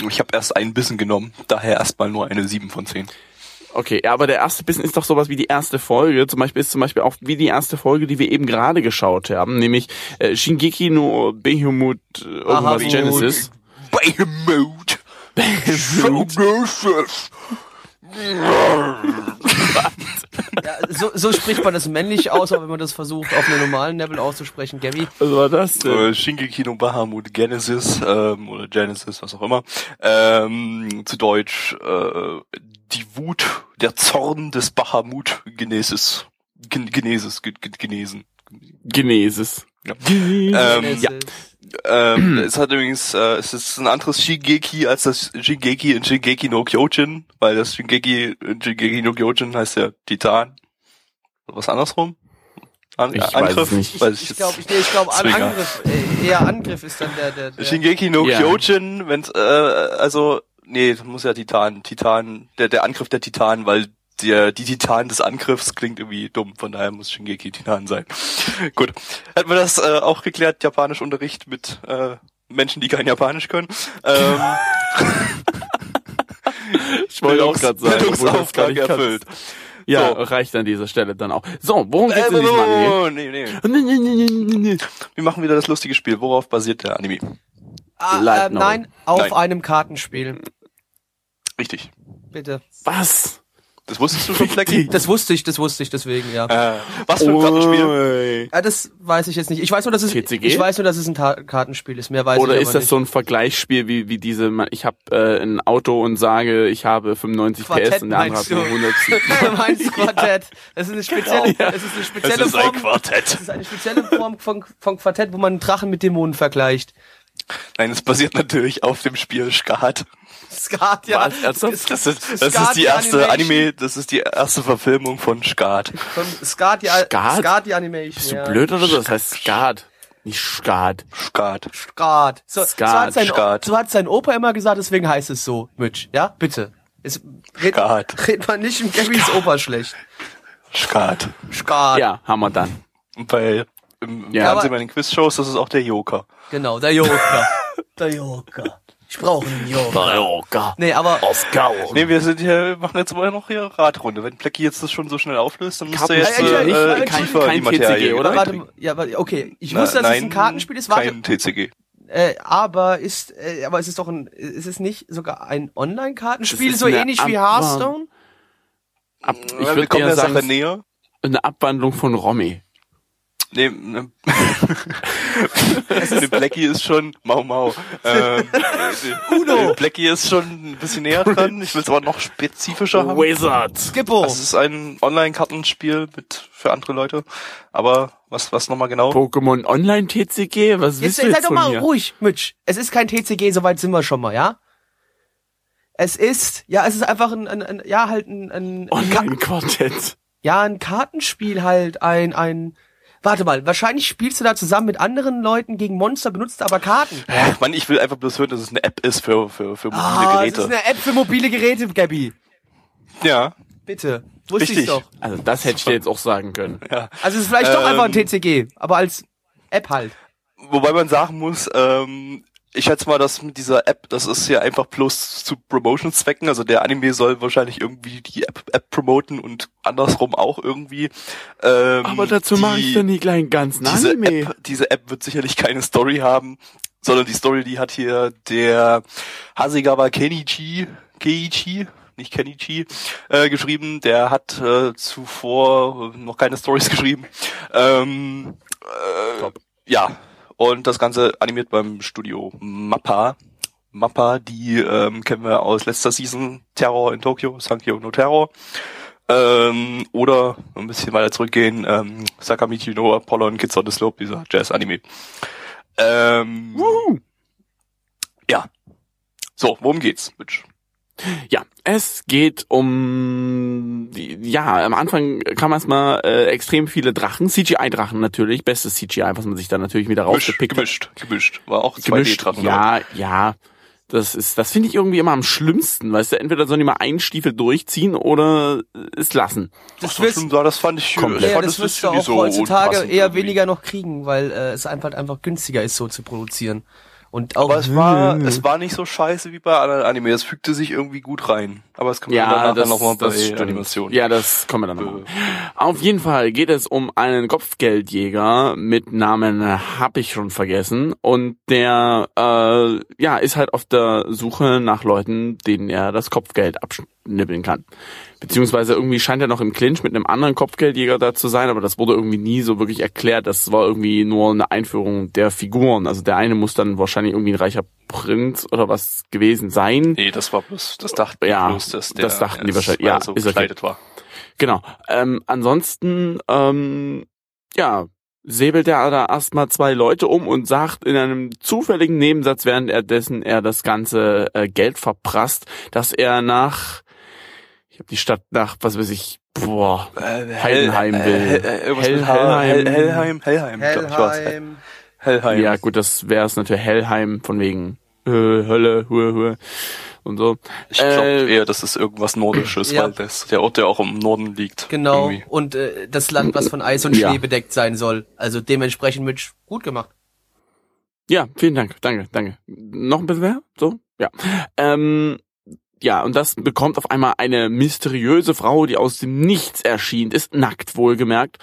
Ich habe erst einen Bissen genommen, daher erstmal nur eine 7 von 10. Okay, ja, aber der erste Bissen ist doch sowas wie die erste Folge. Zum Beispiel ist zum Beispiel auch wie die erste Folge, die wir eben gerade geschaut haben, nämlich äh, Shingeki no Behemoth irgendwas Bahamut. Genesis. Behemoth. So delicious. Ja, so, so spricht man das männlich aus, aber wenn man das versucht, auf einem normalen Level auszusprechen, Gabby. Was war das denn? Äh, Shingeki no Bahamut Genesis ähm, oder Genesis, was auch immer. Ähm, zu Deutsch äh, die Wut, der Zorn des Bahamut Genesis. Gen Genesis, ge ge genesen. Genesis. Ja. Ähm, Es ja. Ähm, es hat übrigens, äh, es ist ein anderes Shingeki als das Shingeki in Shingeki no Kyojin, weil das Shingeki in Shingeki no Kyojin heißt ja Titan. Was andersrum? An Ich weiß es nicht. Weiß ich Ich glaube, ich, nee, ich glaube, Ist An. Angriff, äh, eher Angriff ist dann der, der, der Shingeki no Ja. Kyojin, wenn äh, also nee, das muss ja Titan, Titan, der der Angriff der Titanen, weil der die Titan des Angriffs klingt irgendwie dumm, von daher muss Shingeki Titan sein. Gut, hätten wir das äh, auch geklärt, Japanischunterricht mit äh, Menschen, die kein Japanisch können. Ähm, Ich wollte auch gerade sagen, das gar Bildungsauftrag nicht kannst. erfüllt. Ja, So. reicht an dieser Stelle dann auch. So, worum geht's Äh, in diesem Anime? oh, nee, nee. Wir machen wieder das lustige Spiel. Worauf basiert der Anime? Ah, äh, nein, auf Nein. einem Kartenspiel. Richtig. Bitte. Was? Das wusstest du schon, Flecki? Das wusste ich, das wusste ich, deswegen, ja. Äh, was für ein Kartenspiel? Ui. Ah, das weiß ich jetzt nicht. Ich weiß nur, dass es TCG? ich weiß nur, dass es ein Ta Kartenspiel ist. Mehr weiß Oder ich ist aber das nicht. so ein Vergleichsspiel wie, wie diese, ich habe äh, ein Auto und sage, ich habe 95 PS Quartett und der andere hat meinst nur du? 100. Meinst Quartett. Das ist eine spezielle, das ist eine spezielle Form. Quartett. Das ist eine spezielle Form von, von Quartett, wo man Drachen mit Dämonen vergleicht. Nein, es basiert natürlich auf dem Spiel Skat. Skat, ja. Was? Ernsthaft? Das ist, das Skat, ist die erste. Anime, das ist die erste Verfilmung von Skat. Von Skat, die, Skat? Skat, die Animation. Bist du ja. blöd oder so? Das heißt Skat. Nicht Skat. Skat. Skat. So, Skat, so, hat sein, Skat. so hat sein Opa immer gesagt, deswegen heißt es so, Mitch. Ja, bitte. Es, red, Skat. red man nicht im Gabbys Opa schlecht. Skat. Skat. Ja, haben wir dann. Bei im, im Ja, Fernsehen aber- bei den Quizshows, das ist auch der Joker. Genau, der Joker. der Joker. Ich brauche einen Joker. Joker. Nee, aber Nee, wir sind hier, wir machen jetzt mal noch hier Radrunde. Wenn Plecki jetzt das schon so schnell auflöst, dann muss Kappen- er jetzt ich- äh, ich- tiefer kein in die Materie TCG, oder? warte, mal, ja, warte, okay. Ich Na, wusste, dass es nein, ein Kartenspiel ist. Warte, Kein TCG. äh, aber ist, äh, aber es ist doch ein, ist es nicht sogar ein Online-Kartenspiel, so ähnlich wie Abwand- Hearthstone? Ab, ich wir würde kommen eher der Sache näher. eine Abwandlung von Romy. Nee, ne. Der Blackie ist schon Mau Mau. Ähm, Uno. Blackie ist schon ein bisschen näher dran. Ich will es aber noch spezifischer haben. Wizard. Skippo. Es ist ein Online-Kartenspiel mit für andere Leute. Aber was was nochmal genau? Pokémon Online TCG? Was Jetzt willst du seid jetzt doch von mal mir? ruhig, Mitch. Es ist kein TCG, soweit sind wir schon mal, ja? Es ist, ja, es ist einfach ein, ein, ein ja, halt ein, ein, Ka- Online-Quartett. ja, ein Kartenspiel halt, ein, ein, warte mal, wahrscheinlich spielst du da zusammen mit anderen Leuten gegen Monster, benutzt aber Karten. Ach, Mann, ich will einfach bloß hören, dass es eine App ist für, für, für mobile Ah, es Geräte. ist eine App für mobile Geräte, Gabby. ja, Bitte. Wusste Richtig. ich doch. Also das hätte ich dir jetzt auch sagen können. ja. Also es ist vielleicht doch Ähm, einfach ein TCG, aber als App halt. Wobei man sagen muss, ähm, ich schätze mal, dass mit dieser App, das ist ja einfach bloß zu Promotion-Zwecken. Also der Anime soll wahrscheinlich irgendwie die App, App promoten und andersrum auch irgendwie. Ähm, Aber dazu mache ich die- dann nie gleich einen ganzen diese Anime. App, diese App wird sicherlich keine Story haben, sondern die Story, die hat hier der Hasegawa Kenichi, Keiichi, nicht Kenichi, äh, geschrieben. Der hat äh, zuvor noch keine Stories geschrieben. Ähm, äh, Top. ja, und das Ganze animiert beim Studio Mappa. Mappa, die ähm, kennen wir aus letzter Season Terror in Tokio, Sankyo no Terror. Ähm, oder ein bisschen weiter zurückgehen, ähm, Sakamichi no Apollo und Kids on the Slope, dieser Jazz-Anime. Ähm, Wuhu. ja. So, worum geht's, Mitch? Ja, es geht um ja, am Anfang kam erstmal äh, extrem viele Drachen, CGI-Drachen natürlich, bestes CGI, was man sich da natürlich wieder Gemischt, rausgepickt hat. gemischt, gemischt. War auch Gemischt, 2D-Drachen. ja, ja. Das ist, das finde ich irgendwie immer am schlimmsten, weißt du, entweder sollen die mal einen Stiefel durchziehen oder es lassen. Das, wirst- schon, das fand ich Komplett. ich Ja, fand, das wirst du auch sowieso heutzutage eher irgendwie. weniger noch kriegen, weil äh, es einfach einfach günstiger ist, so zu produzieren. Und auch Aber es war, es war nicht so scheiße wie bei anderen Anime. Es fügte sich irgendwie gut rein. Aber das kann man dann Ja, nachher das, nochmal bei stimmt. Animationen. Ja, das kommen wir dann noch. Äh, Auf jeden Fall geht es um einen Kopfgeldjäger mit Namen hab ich schon vergessen und der äh, ja ist halt auf der Suche nach Leuten, denen er das Kopfgeld abschnibbeln kann. Beziehungsweise irgendwie scheint er noch im Clinch mit einem anderen Kopfgeldjäger da zu sein, aber das wurde irgendwie nie so wirklich erklärt. Das war irgendwie nur eine Einführung der Figuren. Also der eine muss dann wahrscheinlich irgendwie ein reicher Prinz oder was gewesen sein. Nee, das war bloß, das dachten Ja, bloß, dass der das dachten die wahrscheinlich. Ja, so ist okay. gekleidet war. Genau. Ähm, ansonsten, ähm, ja, säbelt er da erstmal zwei Leute um und sagt in einem zufälligen Nebensatz, während er dessen er das ganze äh, Geld verprasst, dass er nach, ich habe die Stadt nach, was weiß ich, boah, Heidenheim will. Äh, irgendwas Hell- mit H- Hell, Hellheim. Hellheim, Hellheim, glaub ich war's. Hellheim. Hellheim. ja gut, das wäre es natürlich Hellheim von wegen äh, Hölle, Hue, Hue und so. Ich glaube Äh, eher, dass es irgendwas Nordisches, Ja. weil das der Ort, der auch im Norden liegt. Genau. Irgendwie. Und äh, das Land, was von Eis und Ja. Schnee bedeckt sein soll. Also dementsprechend mit gut gemacht. Ja, vielen Dank, danke, danke. Noch ein bisschen mehr? So? Ja. Ähm, ja, und das bekommt auf einmal eine mysteriöse Frau, die aus dem Nichts erschien, ist nackt wohlgemerkt.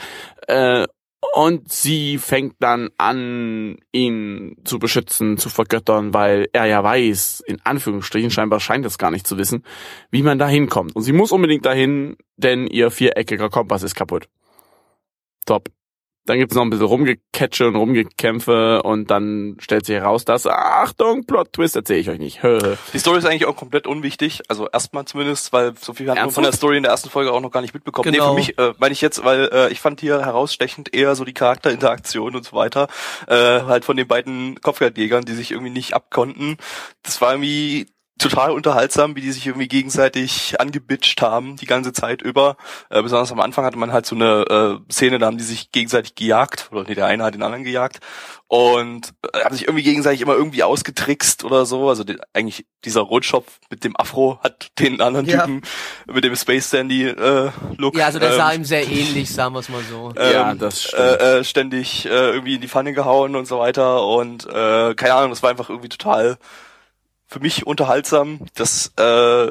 Äh, und sie fängt dann an, ihn zu beschützen, zu vergöttern, weil er ja weiß, in Anführungsstrichen, scheinbar scheint es gar nicht zu wissen, wie man da hinkommt. Und sie muss unbedingt dahin, denn ihr viereckiger Kompass ist kaputt. Top. Dann gibt's noch ein bisschen Rumgecatche und Rumgekämpfe und dann stellt sich heraus, dass, Achtung, Plot-Twist erzähle ich euch nicht. Die Story ist eigentlich auch komplett unwichtig, also erstmal zumindest, weil so viel hat man von der? Story in der ersten Folge auch noch gar nicht mitbekommen. Genau. Nee, für mich äh, meine ich jetzt, weil äh, ich fand hier herausstechend eher so die Charakterinteraktion und so weiter, äh, halt von den beiden Kopfgeldjägern, die sich irgendwie nicht abkonnten. Das war irgendwie total unterhaltsam, wie die sich irgendwie gegenseitig angebitscht haben, die ganze Zeit über. Äh, besonders am Anfang hatte man halt so eine äh, Szene, da haben die sich gegenseitig gejagt, oder nee, der eine hat den anderen gejagt und äh, haben sich irgendwie gegenseitig immer irgendwie ausgetrickst oder so. Also die, eigentlich dieser Rotschopf mit dem Afro hat den anderen Ja. Typen mit dem Space Dandy äh, Look. Ja, also der sah ähm, ihm sehr ähnlich, sagen wir es mal so. Ja, ähm, das stimmt. äh, äh, ständig äh, irgendwie in die Pfanne gehauen und so weiter und äh, keine Ahnung, das war einfach irgendwie total für mich unterhaltsam, dass, äh,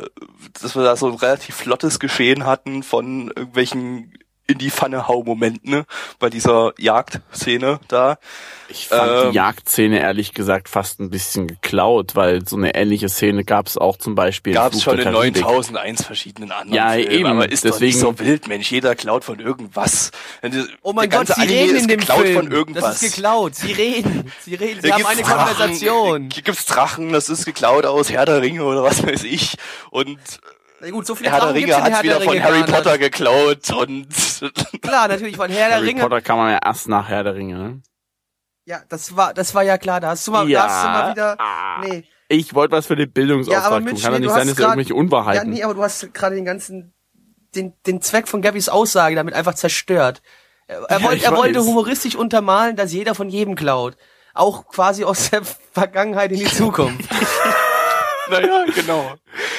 dass wir da so ein relativ flottes Geschehen hatten von irgendwelchen in die Pfanne hau Momenten ne, bei dieser Jagdszene da. Ich fand ähm, die Jagdszene ehrlich gesagt fast ein bisschen geklaut, weil so eine ähnliche Szene gab es auch zum Beispiel Gab es schon in Karibik. 9001 verschiedenen anderen Ja, Filmen, eben, aber ist deswegen- doch nicht so wild, Mensch. Jeder klaut von irgendwas. Oh mein Gott, sie Anime reden ist in dem geklaut Film. von irgendwas. Das ist geklaut. Sie reden. Sie reden. Sie Da haben eine Drachen, Konversation. Hier gibt's Drachen, das ist geklaut aus Herr der Ringe oder was weiß ich. Und Na gut, so viele Herr der Drachen Ringe in hat's Herr wieder der von Harry Potter nicht. geklaut und Klar, natürlich von Herr der Harry Ringe. Potter kann man ja erst nachher der Ringe, ne? Ja, das war, das war ja klar. Da hast du mal, Ja. da hast du mal wieder, Ah. nee. Ich wollte was für den Bildungsauftrag tun. Mitch, Kann doch nee, nicht du sein, dass grad- irgendwelche Unwahrheiten. Ja, nee, aber du hast gerade den ganzen, den, den Zweck von Gabbys Aussage damit einfach zerstört. Er, er, Ja, wollte, ich er wollte humoristisch untermalen, dass jeder von jedem klaut. Auch quasi aus der Vergangenheit in die Zukunft. Naja, genau.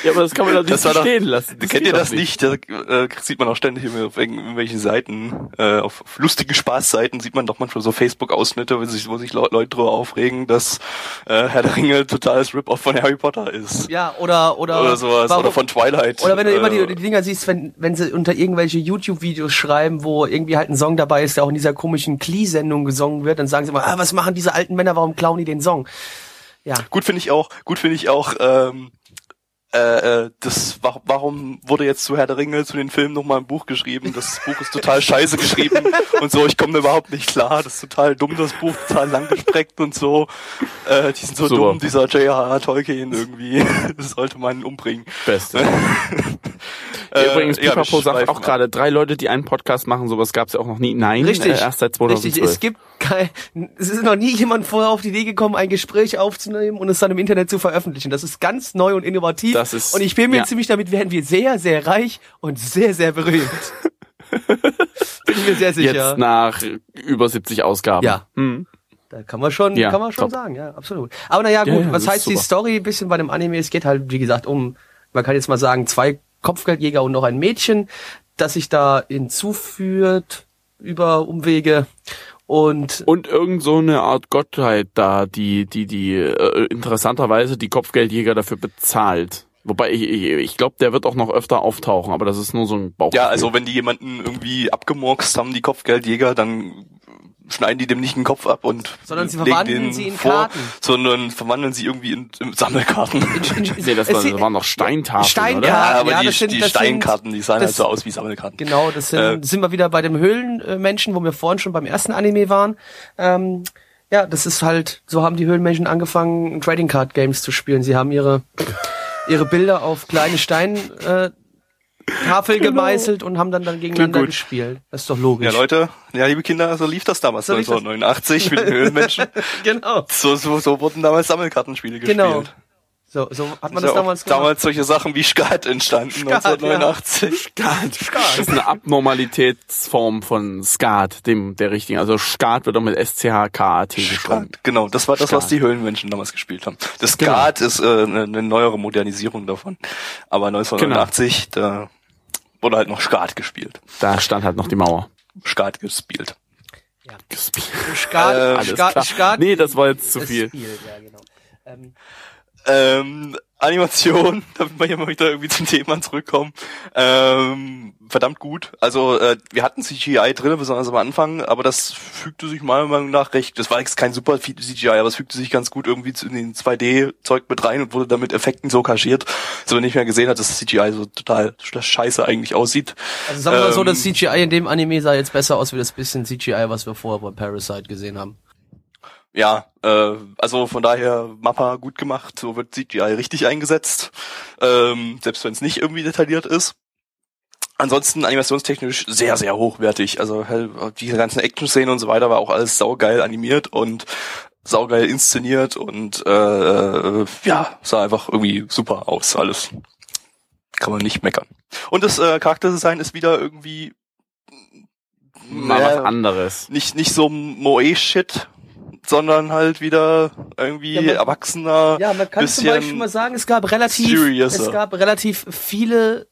Ja, aber das kann man doch nicht Das doch- stehen lassen. Kennt geht ihr das nicht? Da äh, sieht man auch ständig immer auf irgend- irgendwelchen Seiten, äh, auf, auf lustige Spaßseiten sieht man doch manchmal so Facebook-Ausschnitte, wo sich, wo sich Le Leute drüber aufregen, dass äh, Herr der Ringe totales Rip-Off von Harry Potter ist. Ja, oder, oder, Oder sowas. warum- Oder von Twilight. Oder wenn du immer die, Äh, die Dinger siehst, wenn, wenn sie unter irgendwelche YouTube-Videos schreiben, wo irgendwie halt ein Song dabei ist, der auch in dieser komischen Klee-Sendung gesungen wird, dann sagen sie immer, ah, was machen diese alten Männer, warum klauen die den Song? Ja. Gut finde ich auch, gut finde ich auch, ähm, äh, äh, das, wa- warum wurde jetzt zu Herr der Ringe, zu den Filmen nochmal ein Buch geschrieben? Das Buch ist total scheiße geschrieben und so, ich komme da überhaupt nicht klar. Das ist total dumm, das Buch, total lang gestreckt und so. Äh, die sind so Super. dumm, dieser J.R.R. Tolkien irgendwie. Das sollte man umbringen. Beste. Äh, Übrigens, Pipapo sagt auch gerade, drei Leute, die einen Podcast machen, sowas gab es ja auch noch nie. Nein, Richtig. Äh, erst seit 2012. Richtig. Es gibt kein, es ist noch nie jemand vorher auf die Idee gekommen, ein Gespräch aufzunehmen und es dann im Internet zu veröffentlichen. Das ist ganz neu und innovativ. Das ist- und ich bin mir ja. ziemlich damit, werden wir sehr, sehr reich und sehr, sehr berühmt. bin ich mir sehr sicher. Jetzt nach über 70 Ausgaben. Ja. Hm. Da kann man schon, Ja, kann man schon top. sagen, ja, absolut. Aber naja, gut, Ja, was heißt die. Story ein bisschen bei dem Anime? Es geht halt, wie gesagt, um, man kann jetzt mal sagen, zwei Kopfgeldjäger und noch ein Mädchen, das sich da hinzuführt über Umwege und Und irgend so eine Art Gottheit da, die, die, die äh, interessanterweise die Kopfgeldjäger dafür bezahlt. Wobei ich, ich, ich glaube, der wird auch noch öfter auftauchen, aber das ist nur so ein Bauch. Ja, also wenn die jemanden irgendwie abgemurkst haben, die Kopfgeldjäger, dann schneiden die dem nicht den Kopf ab und Sondern sie legen verwandeln den sie in vor, Karten. sondern verwandeln sie irgendwie in, in Sammelkarten. Nee, das, Es war, das waren noch Steintafeln, Steinkarten. oder? Ja, aber ja, die, sind- die Steinkarten, die sahen halt das- so aus wie Sammelkarten. Genau, das sind, Äh, sind wir wieder bei dem Höhlenmenschen, wo wir vorhin schon beim ersten Anime waren. Ähm, ja, das ist halt, so haben die Höhlenmenschen angefangen, Trading Card Games zu spielen. Sie haben ihre, ihre Bilder auf kleine Stein, äh, Tafel gemeißelt und haben dann, dann gegeneinander gut. gespielt. Das ist doch logisch. Ja, Leute, ja, liebe Kinder, so lief das damals So lief das. 1989 mit den Höhlenmenschen. genau. So, so, so wurden damals Sammelkartenspiele gespielt. Genau. So, so hat man Ist das ja damals gemacht. damals solche Sachen wie Skat entstanden, Skat, 1989. Skat. Das ist eine Abnormalitätsform von Skat, dem der richtigen. Also Skat wird auch mit S-C-H-K-A-T geschrieben. Skat, genau, das war das, was Skat. die Höhlenmenschen damals gespielt haben. Das Genau. Skat ist äh, eine, eine neuere Modernisierung davon. Aber 1989, Genau. da wurde halt noch Skat gespielt. Da stand halt noch die Mauer. Skat gespielt. Gespielt. Skat, Äh, Skat. Skat. Nee, das war jetzt zu viel. Spiel, ja, genau. Ähm, Ähm, Animation, damit wir hier mal wieder irgendwie zum Thema zurückkommen. Ähm, verdammt gut. Also äh, wir hatten CGI drin, besonders am Anfang, aber das fügte sich meiner Meinung nach recht. Das war jetzt kein super CGI, aber es fügte sich ganz gut irgendwie zu- in den 2D-Zeug mit rein und wurde dann mit Effekten so kaschiert, dass man nicht mehr gesehen hat, dass das CGI so total scheiße eigentlich aussieht. Also sagen wir mal so, Ähm, das CGI in dem Anime sah jetzt besser aus wie das bisschen CGI, was wir vorher bei Parasite gesehen haben. Ja, äh, also von daher Mappa gut gemacht, so wird CGI richtig eingesetzt, ähm, selbst wenn es nicht irgendwie detailliert ist. Ansonsten animationstechnisch sehr, sehr hochwertig. Also halt, die ganzen Action-Szenen und so weiter war auch alles saugeil animiert und saugeil inszeniert und äh, äh, ja, sah einfach irgendwie super aus, alles. Kann man nicht meckern. Und das äh, Charakterdesign ist wieder irgendwie Mal was anderes. nicht nicht so Moe-Shit, sondern halt wieder irgendwie Ja, man- erwachsener. Ja, man kann zum Beispiel mal sagen, es gab relativ, seriouser. es gab relativ viele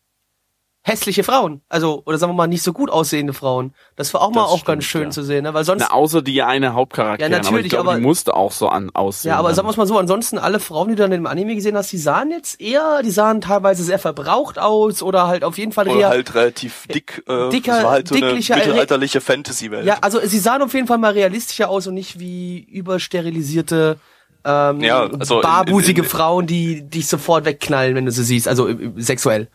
hässliche Frauen. Also, oder sagen wir mal, nicht so gut aussehende Frauen. Das war auch mal Das auch ganz stimmt, schön ja. zu sehen, ne? Weil sonst, Na, außer die eine Hauptcharakterin. Ja, aber ich natürlich, glaube, aber- die musste auch so an aussehen. ja, aber dann. sagen wir es mal so, ansonsten alle Frauen, die du dann im Anime gesehen hast, die sahen jetzt eher, die sahen teilweise sehr verbraucht aus oder halt auf jeden Fall oder eher, halt relativ dick. Äh, Dicker, halt so eine dicklicher- mittelalterliche Fantasy-Welt. ja, also sie sahen auf jeden Fall mal realistischer aus und nicht wie übersterilisierte, ähm, Ja, also in- barbusige in- in- wenn die dich sofort wegknallen, wenn du sie siehst, also äh, sexuell.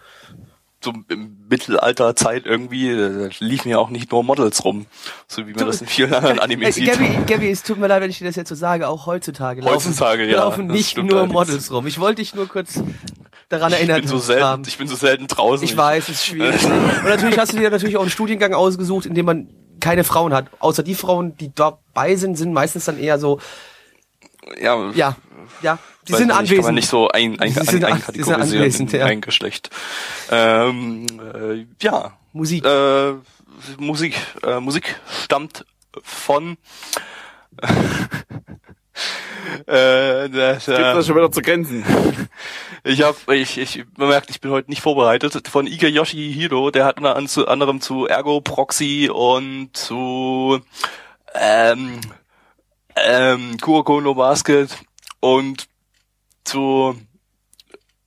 So im Mittelalterzeit irgendwie äh, liefen ja auch nicht nur Models rum, so wie man das in vielen anderen Animes Äh, sieht. Gabby, Gabby, es tut mir leid, wenn ich dir das jetzt so sage, auch heutzutage laufen, Heutzutage, ja, laufen nicht nur allerdings. Models rum. Ich wollte dich nur kurz daran ich erinnern. bin so selten, haben. ich bin so selten draußen. Ich weiß, es ist schwierig. Und natürlich hast du dir natürlich auch einen Studiengang ausgesucht, in dem man keine Frauen hat. Außer die Frauen, die dabei sind, sind meistens dann eher so, ja, ja, ja, Sie sind nicht, Kann anwesend. man nicht so ein, ein, Sie ein, sind an- einkategorisieren Sie sind anwesend, in ja. ein Geschlecht. Ähm, äh, ja, Musik. äh, Musik, äh, Musik stammt von äh, das, Gibt's äh, das schon wieder zu Grenzen? ich habe, ich, ich man merkt, ich bin heute nicht vorbereitet. Von Ige Yoshihiro, der hat unter anderem zu Ergo Proxy und zu ähm, ähm, Kuroko no Basket und zu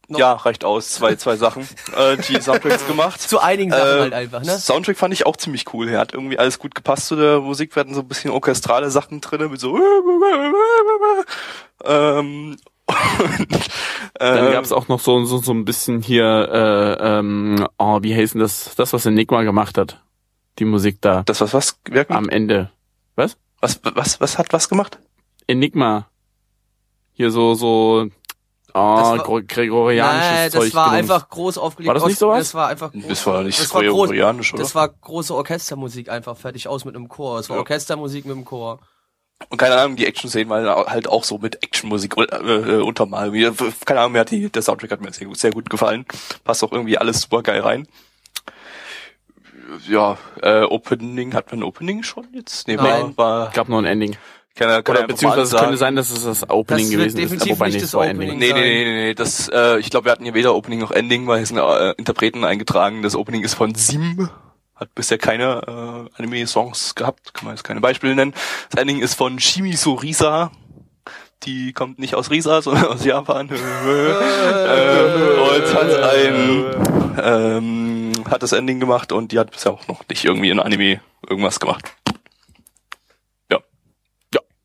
Noch- ja, reicht aus, zwei, zwei Sachen, äh, die Soundtracks gemacht. Zu einigen Sachen Äh, halt einfach, ne? Soundtrack fand ich auch ziemlich cool. Er hat irgendwie alles gut gepasst zu der Musik. Wir hatten so ein bisschen orchestrale Sachen drinne mit so ähm, und, Dann ähm, gab's auch noch so, so, so ein bisschen hier, äh, ähm, oh, wie heißt denn das? Das, was Enigma gemacht hat. Die Musik da. das was was wer, Am Ende. Was? was was was hat was gemacht? Enigma. Hier so, so, oh, war- gregorianisches Nein, Zeug. das war Gedöns. einfach groß aufgelegt. War das nicht sowas? Das war einfach groß, Das war nicht das war groß, gregorianisch, oder? Das war große Orchestermusik einfach fertig aus mit einem Chor. Es war Ja. Orchestermusik mit einem Chor. Und keine Ahnung, die Action-Szenen waren halt auch so mit Actionmusik äh, äh, untermal. Mir- Keine Ahnung, mir hat die, der Soundtrack hat mir sehr gut, sehr gut gefallen. Passt auch irgendwie alles super geil rein. Ja, äh, Opening, hat man ein Opening schon jetzt? Nee, Nein. war, war gab noch ein Ending. Kann, er- kann Oder er beziehungsweise es könnte sein, dass es das Opening Das gewesen ist. definitiv Wobei nicht das Opening. Ending. Nee, nee, nee, nee, nee, das, äh, ich glaube, wir hatten hier weder Opening noch Ending, weil hier sind äh, Interpreten eingetragen. Das Opening ist von Sim, hat bisher keine äh, Anime-Songs gehabt, kann man jetzt keine Beispiele nennen. Das Ending ist von Shimizu Risa, die kommt nicht aus Risa, sondern aus Japan. äh, und hat ein, ähm, hat das Ending gemacht und die hat bisher auch noch nicht irgendwie in Anime irgendwas gemacht.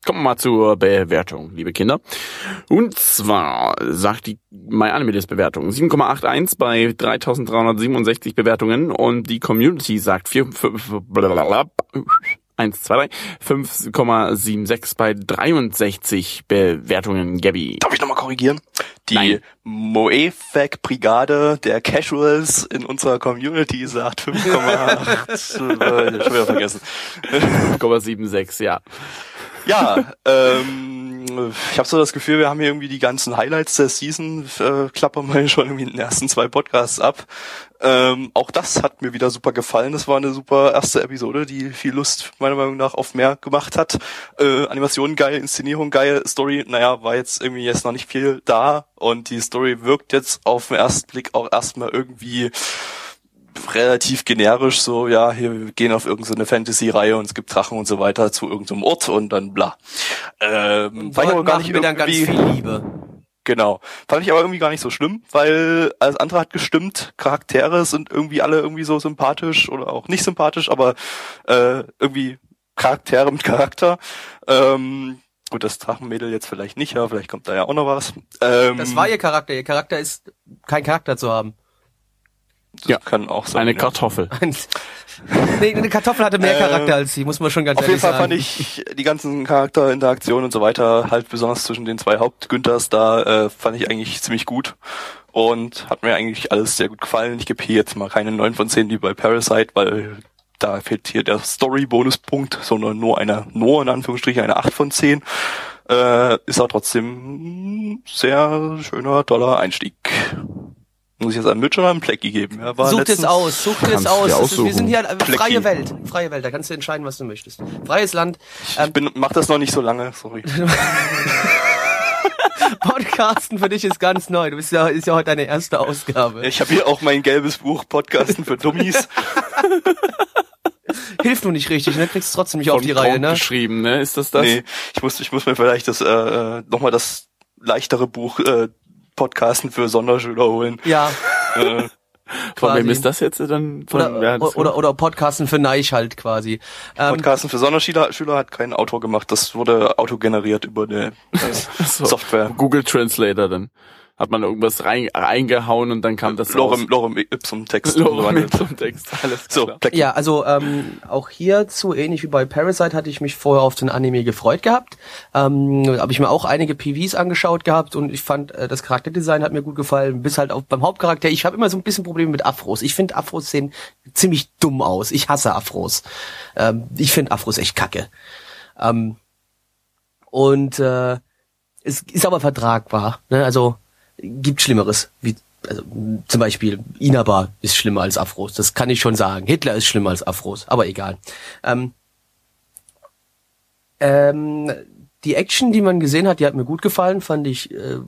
Kommen wir mal zur Bewertung, liebe Kinder. Und zwar sagt die MyAnimeList Bewertung 7,81 bei 3367 Bewertungen und die Community sagt 4, 1, 2, 3, 5,76 bei 63 Bewertungen, Gabby. Darf ich nochmal korrigieren? Die Nein. Moefak-Brigade der Casuals in unserer Community sagt 5,8. äh, schon wieder vergessen. 5,76, ja. Ja, ähm, ich habe so das Gefühl, wir haben hier irgendwie die ganzen Highlights der Season, äh, klappern wir schon irgendwie in den ersten zwei Podcasts ab. Ähm, auch das hat mir wieder super gefallen. Das war eine super erste Episode, die viel Lust meiner Meinung nach auf mehr gemacht hat. Äh, Animation geil, Inszenierung geil, Story, naja, war jetzt irgendwie jetzt noch nicht viel da und die Story wirkt jetzt auf den ersten Blick auch erstmal irgendwie relativ generisch, so, ja, hier wir gehen auf irgendeine Fantasy-Reihe und es gibt Drachen und so weiter zu irgendeinem Ort und dann bla. Ähm, fand ich aber gar nicht mir dann ganz viel Liebe. genau. Fand ich aber irgendwie gar nicht so schlimm, weil alles andere hat gestimmt, Charaktere sind irgendwie alle irgendwie so sympathisch oder auch nicht sympathisch, aber äh, irgendwie Charaktere mit Charakter. Ähm, gut, das Drachenmädel jetzt vielleicht nicht, ja, vielleicht kommt da ja auch noch was. Ähm, Das war ihr Charakter. Ihr Charakter ist kein Charakter zu haben. Das Ja. kann auch sein. Eine ja. Kartoffel. nee, eine Kartoffel hatte mehr Ähm, Charakter als sie, muss man schon ganz Auf jeden ehrlich Fall sagen. fand ich die ganzen Charakterinteraktionen und so weiter, halt besonders zwischen den zwei Hauptgünthers da, äh, fand ich eigentlich ziemlich gut. Und hat mir eigentlich alles sehr gut gefallen. Ich gebe hier jetzt mal keine 9 von 10 wie bei Parasite, weil da fehlt hier der Story-Bonuspunkt, sondern nur eine, nur in Anführungsstrichen eine 8 von 10. Äh, ist auch trotzdem ein sehr schöner, toller Einstieg. Muss ich jetzt einen Mitch oder einen Plecky geben? Ja, Such es aus, such es du aus. ist, wir sind hier äh, freie Flecki. Welt, freie Welt. Da kannst du entscheiden, was du möchtest. Freies Land. Ähm, Ich bin, mach das noch nicht so lange, sorry. Podcasten für dich ist ganz neu. Du bist ja, ist ja heute deine erste Ausgabe. Ich habe hier auch mein gelbes Buch Podcasten für Dummies. Hilft nur nicht richtig, ne? Kriegst trotzdem nicht auf Von die Reihe, ne? geschrieben, ne? Ist das das? Nee, ich muss, ich muss mir vielleicht das äh, nochmal das leichtere Buch äh, Podcasten für Sonderschüler holen. Ja. Äh, Von wem ist das jetzt dann? Von, Oder, wer hat das oder, oder Podcasten für Neich halt quasi. Ähm, Podcasten für Sonderschüler Schüler hat kein Autor gemacht. Das wurde autogeneriert über eine äh, So. Software. Google Translator dann. Hat man irgendwas rein, reingehauen und dann kam das Lorem, raus. Lorem Ipsum Text. Lorem zum Text. Alles So, klar. Plecky. Ja, also ähm, auch hierzu, ähnlich wie bei Parasite, hatte ich mich vorher auf den Anime gefreut gehabt. Ähm, habe ich mir auch einige PVs angeschaut gehabt und ich fand, äh, das Charakterdesign hat mir gut gefallen, bis halt auch beim Hauptcharakter. Ich habe immer so ein bisschen Probleme mit Afros. Ich finde Afros sehen ziemlich dumm aus. Ich hasse Afros. Ähm, ich finde Afros echt kacke. Ähm, und äh, es ist aber vertragbar. Ne? Also gibt Schlimmeres. Wie, also, zum Beispiel Inaba ist schlimmer als Afros. Das kann ich schon sagen. Hitler ist schlimmer als Afros. Aber egal. Ähm, ähm, die Action, die man gesehen hat, die hat mir gut gefallen, fand ich äh,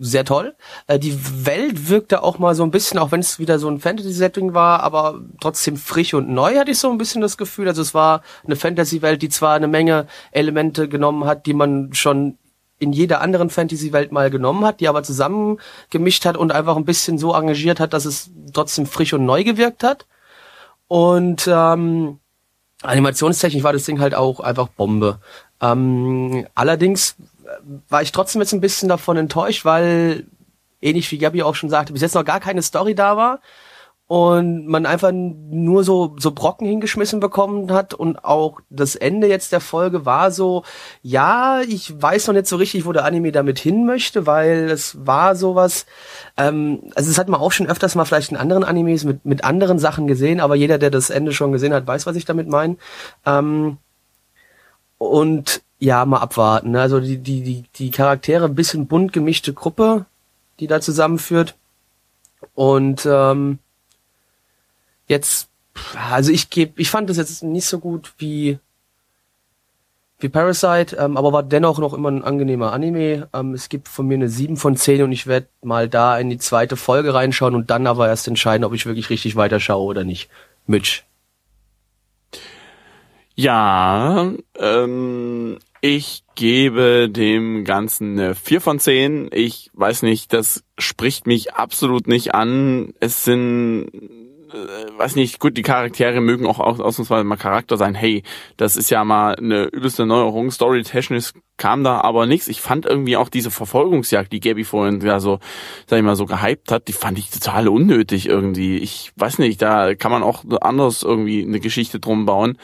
sehr toll. Äh, die Welt wirkte auch mal so ein bisschen, auch wenn es wieder so ein Fantasy-Setting war, aber trotzdem frisch und neu, hatte ich so ein bisschen das Gefühl. Also es war eine Fantasy-Welt, die zwar eine Menge Elemente genommen hat, die man schon in jeder anderen Fantasy-Welt mal genommen hat, die aber zusammengemischt hat und einfach ein bisschen so engagiert hat, dass es trotzdem frisch und neu gewirkt hat. Und ähm, animationstechnisch war das Ding halt auch einfach Bombe. Ähm, allerdings war ich trotzdem jetzt ein bisschen davon enttäuscht, weil ähnlich wie Gabi auch schon sagte, bis jetzt noch gar keine Story da war und man einfach nur so so Brocken hingeschmissen bekommen hat. Und auch das Ende jetzt der Folge war so ja ich weiß noch nicht so richtig wo der Anime damit hin möchte weil es war sowas ähm, also es hat man auch schon öfters mal vielleicht in anderen Animes mit mit anderen Sachen gesehen aber jeder der das Ende schon gesehen hat weiß was ich damit meine ähm, und ja mal abwarten. Also die die die die Charaktere ein bisschen bunt gemischte Gruppe die da zusammenführt. Und ähm, jetzt, also ich gebe, ich fand das jetzt nicht so gut wie wie Parasite, ähm, aber war dennoch noch immer ein angenehmer Anime. Ähm, es gibt von mir eine 7 von 10 und ich werde mal da in die zweite Folge reinschauen und dann aber erst entscheiden, ob ich wirklich richtig weiterschaue oder nicht. Mitch. Ja, ähm, ich gebe dem Ganzen eine 4 von 10. Ich weiß nicht, das spricht mich absolut nicht an. Es sind äh, weiß nicht, gut, die Charaktere mögen auch ausnahmsweise mal Charakter sein. Hey, das ist ja mal eine übelste Neuerung. Story-technisch kam da aber nichts. Ich fand irgendwie auch diese Verfolgungsjagd, die Gabi vorhin ja so, sag ich mal, so gehypt hat, die fand ich total unnötig irgendwie. Ich weiß nicht, da kann man auch anders irgendwie eine Geschichte drum bauen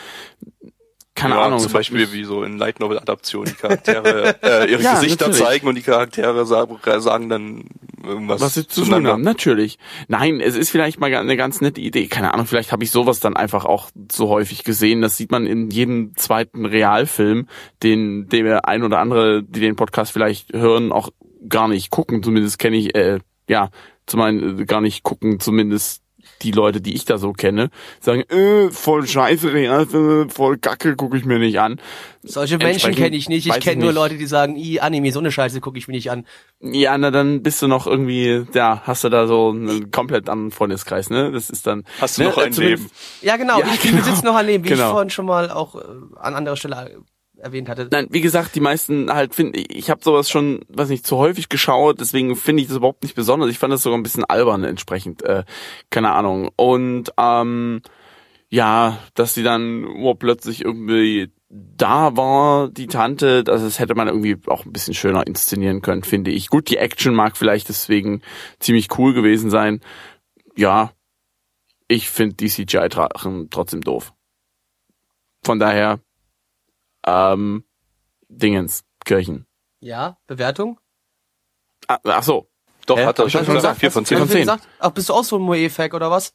keine ja, Ahnung. Zum Beispiel wie so in Light Novel Adaptionen die Charaktere äh, ihre ja, Gesichter natürlich. zeigen und die Charaktere sagen, dann irgendwas. Was sie zu tun haben, natürlich. Nein, es ist vielleicht mal eine ganz nette Idee. Keine Ahnung, vielleicht habe ich sowas dann einfach auch so häufig gesehen. Das sieht man in jedem zweiten Realfilm, den, wir ein oder andere, die den Podcast vielleicht hören, auch gar nicht gucken. Zumindest kenne ich, äh, ja, zum einen äh, gar nicht gucken, zumindest die Leute, die ich da so kenne, sagen, äh, voll scheiße, Realfilme, voll Kacke, gucke ich mir nicht an. Solche Menschen kenne ich nicht. Ich kenne nur Leute, die sagen, i Anime, so eine Scheiße gucke ich mir nicht an. Ja, na dann bist du noch irgendwie, ja, hast du da so einen komplett anderen Freundeskreis, ne? Das ist dann. Hast du ne, noch ein Leben? Ja, genau. Ja, ich genau. besitze noch ein Leben, wie genau. ich vorhin schon mal auch äh, an anderer Stelle erwähnt hatte. Nein, wie gesagt, die meisten halt finde ich, ich habe sowas schon, weiß nicht, zu häufig geschaut, deswegen finde ich das überhaupt nicht besonders. Ich fand das sogar ein bisschen albern entsprechend, äh, keine Ahnung. Und ähm, ja, dass sie dann oh, plötzlich irgendwie da war, die Tante, das, das hätte man irgendwie auch ein bisschen schöner inszenieren können, finde ich. Gut, die Action mag vielleicht deswegen ziemlich cool gewesen sein. Ja, ich finde die CGI-Drachen trotzdem doof. Von daher ähm, Dingens, Kirchen. Ja, Bewertung? Ah, ach so. Doch, äh, hat er schon gesagt. 4 von 10. Von 10. Ach, bist du auch so ein Moe-Fac oder was?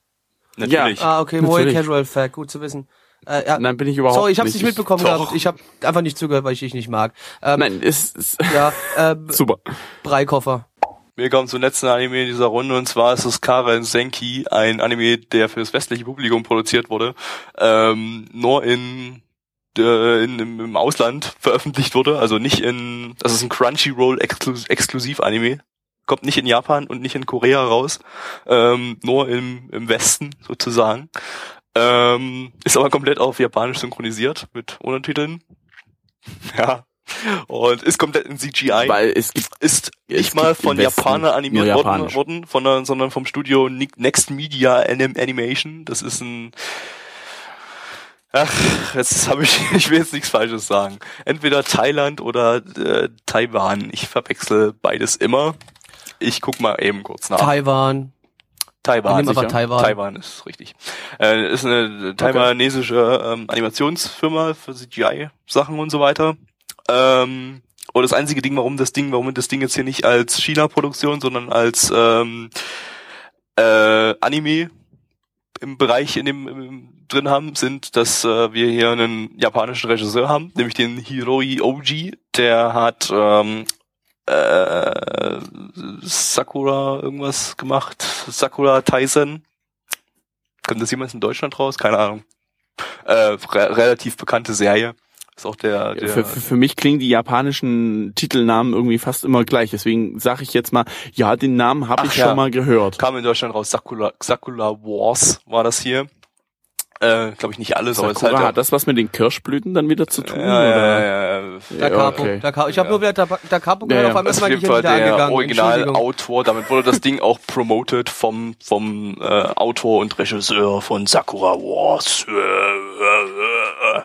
Natürlich. Ja. Ah, okay, Moe Casual Fac, gut zu wissen. Äh, ja. Nein, bin ich überhaupt Sorry, ich hab's nicht mitbekommen Doch. gehabt. Ich habe einfach nicht zugehört, weil ich dich nicht mag. Ähm, Nein, ist, ist ja, äh, super. Breikoffer. Wir kommen zum letzten Anime in dieser Runde und zwar ist es Karen Senki, ein Anime, der für das westliche Publikum produziert wurde, ähm, nur in äh, in, im, im Ausland veröffentlicht wurde, also nicht in, das ist ein Crunchyroll Exklus Exklusiv-Anime, kommt nicht in Japan und nicht in Korea raus, ähm, nur im, im Westen sozusagen. Ähm, ist aber komplett auf Japanisch synchronisiert mit Untertiteln. Ja. Und ist komplett in CGI. Weil es gibt, ist nicht mal von Japaner animiert worden, worden von, sondern vom Studio Next Media Animation. Das ist ein Ach, jetzt habe ich, ich will jetzt nichts Falsches sagen. Entweder Thailand oder äh, Taiwan. Ich verwechsel beides immer. Ich guck mal eben kurz nach. Taiwan. Taiwan, sicher. Taiwan. Taiwan ist richtig. Äh, ist eine taiwanesische ähm, Animationsfirma für CGI-Sachen und so weiter. Ähm, und das einzige Ding, warum das Ding, warum das Ding jetzt hier nicht als China-Produktion, sondern als ähm, äh, Anime im Bereich in dem im, drin haben, sind, dass äh, wir hier einen japanischen Regisseur haben, nämlich den Hiroi Oji. Der hat ähm, äh, Sakura irgendwas gemacht. Sakura Tyson. Kommt das jemand in Deutschland raus? Keine Ahnung. Äh, re relativ bekannte Serie. Ist auch der, der Für, für, für mich klingen die japanischen Titelnamen irgendwie fast immer gleich. Deswegen sage ich jetzt mal, ja, den Namen habe ich ja. schon mal gehört. kam in Deutschland raus. Sakura, Sakura Wars war das hier. Äh, glaube ich nicht alles, aber es halt hat das was mit den Kirschblüten dann wieder zu tun? ja, ja, oder? ja, ja, Da Ja, Capo, okay. da Capo. Ich habe Ja. nur wieder da, da Capo gehört, Ja, auf einmal ist Gehirn Fall wieder der angegangen. Originalautor. Damit wurde das Ding auch promoted vom, vom äh, Autor und Regisseur von Sakura Wars. Äh, äh, äh,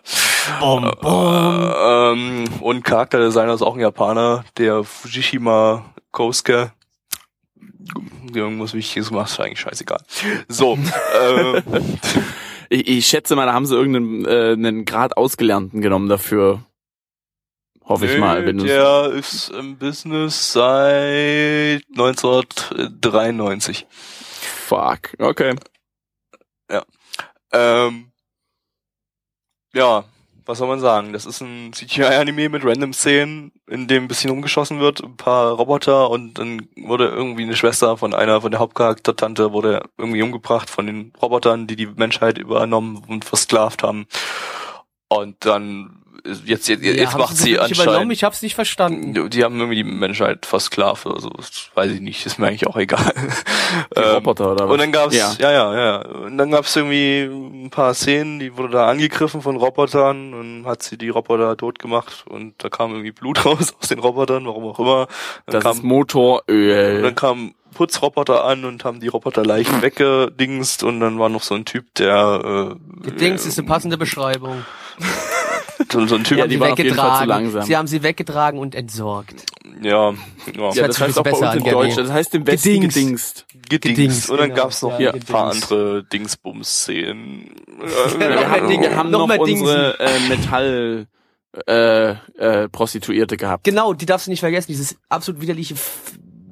Bom, bom. ähm, und Charakterdesigner ist auch ein Japaner, der Fujishima Kosuke. Irgendwas Wichtiges gemacht, ist eigentlich scheißegal. So, äh, Ich, ich schätze mal, da haben sie irgendeinen äh, einen Grad Ausgelernten genommen dafür. Hoffe ich mal. Wenn der ist im Business seit 1993. Fuck. Okay. Ähm, ja, was soll man sagen? Das ist ein CGI-Anime mit random Szenen, in dem ein bisschen rumgeschossen wird, ein paar Roboter und dann wurde irgendwie eine Schwester von einer, von der Hauptcharaktertante wurde irgendwie umgebracht von den Robotern, die die Menschheit übernommen und versklavt haben. Und dann, jetzt, jetzt, jetzt Ja, haben macht sie sie wirklich übernommen? anscheinend, Ich hab's nicht verstanden. die haben irgendwie die Menschheit versklavt oder so, das weiß ich nicht, ist mir eigentlich auch egal. Die Ähm, Roboter oder was? und dann gab's, Ja. ja. ja, ja, Und dann gab's irgendwie ein paar Szenen, die wurde da angegriffen von Robotern und hat sie die Roboter tot gemacht und da kam irgendwie Blut raus aus den Robotern, warum auch immer. Dann Das ist kam, Motoröl. dann kamen Putzroboter an und haben die Roboterleichen weggedingst und dann war noch so ein Typ, der äh, Gedings ist eine passende Beschreibung. So, so ein Typ, Ja, ja, die waren auf jeden Fall zu langsam. Sie haben sie weggetragen und entsorgt. ja, ja, das sich heißt auch bei besser uns in an, Deutsch. Das heißt im Westen Gedingst. gedingst. gedingst. Gedingst, Und dann genau. gab's noch Ja, ein paar andere Dingsbums-Szenen. Ja, wir haben, wir haben noch noch, mehr unsere äh, Metall äh, äh, Prostituierte gehabt. Genau, die darfst du nicht vergessen, dieses absolut widerliche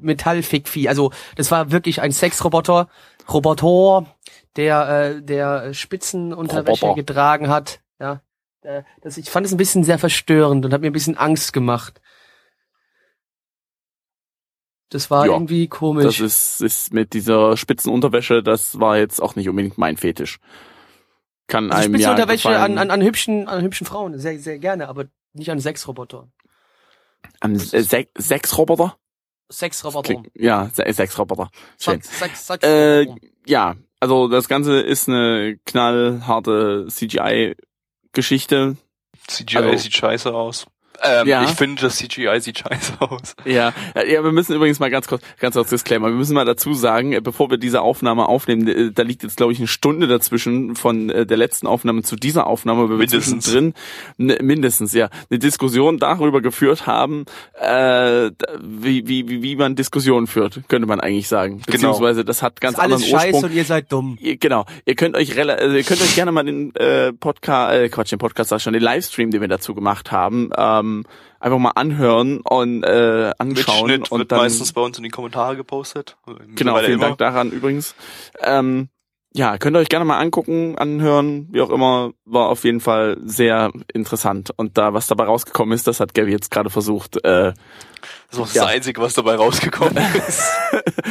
Metallfickvieh. Also, das war wirklich ein Sexroboter, Roboter, der, äh, der Spitzenunterwäsche Roboter. getragen hat. Ja. Äh, Das, ich fand es ein bisschen sehr verstörend und hat mir ein bisschen Angst gemacht. Das war Ja, irgendwie komisch. Das ist, ist mit dieser Spitzenunterwäsche, das war jetzt auch nicht unbedingt mein Fetisch. Kann also einem ja Spitzenunterwäsche gefallen. an, an, an hübschen, an hübschen Frauen, sehr, sehr gerne, aber nicht an Sexroboter. An Se Se Sexroboter? Sexroboter. Ja, Se Sexroboter. Schön. Sex, Sex, Sex Äh, ja, also das Ganze ist eine knallharte CGI-Geschichte. CGI Also- sieht scheiße aus. Ähm, Ja. Ich finde, das CGI sieht scheiße aus. Ja, ja, wir müssen übrigens mal ganz kurz, ganz kurz Disclaimer. Wir müssen mal dazu sagen, äh, bevor wir diese Aufnahme aufnehmen, äh, da liegt jetzt glaube ich eine Stunde dazwischen von äh, der letzten Aufnahme zu dieser Aufnahme, weil wir Mindestens. zwischendrin ne, mindestens ja eine Diskussion darüber geführt haben, äh, wie, wie wie man Diskussionen führt, könnte man eigentlich sagen. Genau. Beziehungsweise das hat ganz ist alles anderen scheiße Ursprung. und ihr seid dumm. Ihr- Genau. Ihr könnt euch also ihr könnt euch gerne mal den äh, Podcast, äh, Quatsch, den Podcast sag ich schon, den Livestream, den wir dazu gemacht haben, ähm, einfach mal anhören und äh, anschauen Mitschnitt und wird dann meistens bei uns in die Kommentare gepostet. genau, vielen immer. Dank daran übrigens. Ähm, ja, könnt ihr euch gerne mal angucken, anhören, wie auch immer, war auf jeden Fall sehr interessant. Und da, was dabei rausgekommen ist, das hat Gabby jetzt gerade versucht, äh, Das ist auch das Ja. Einzige, was dabei rausgekommen ist.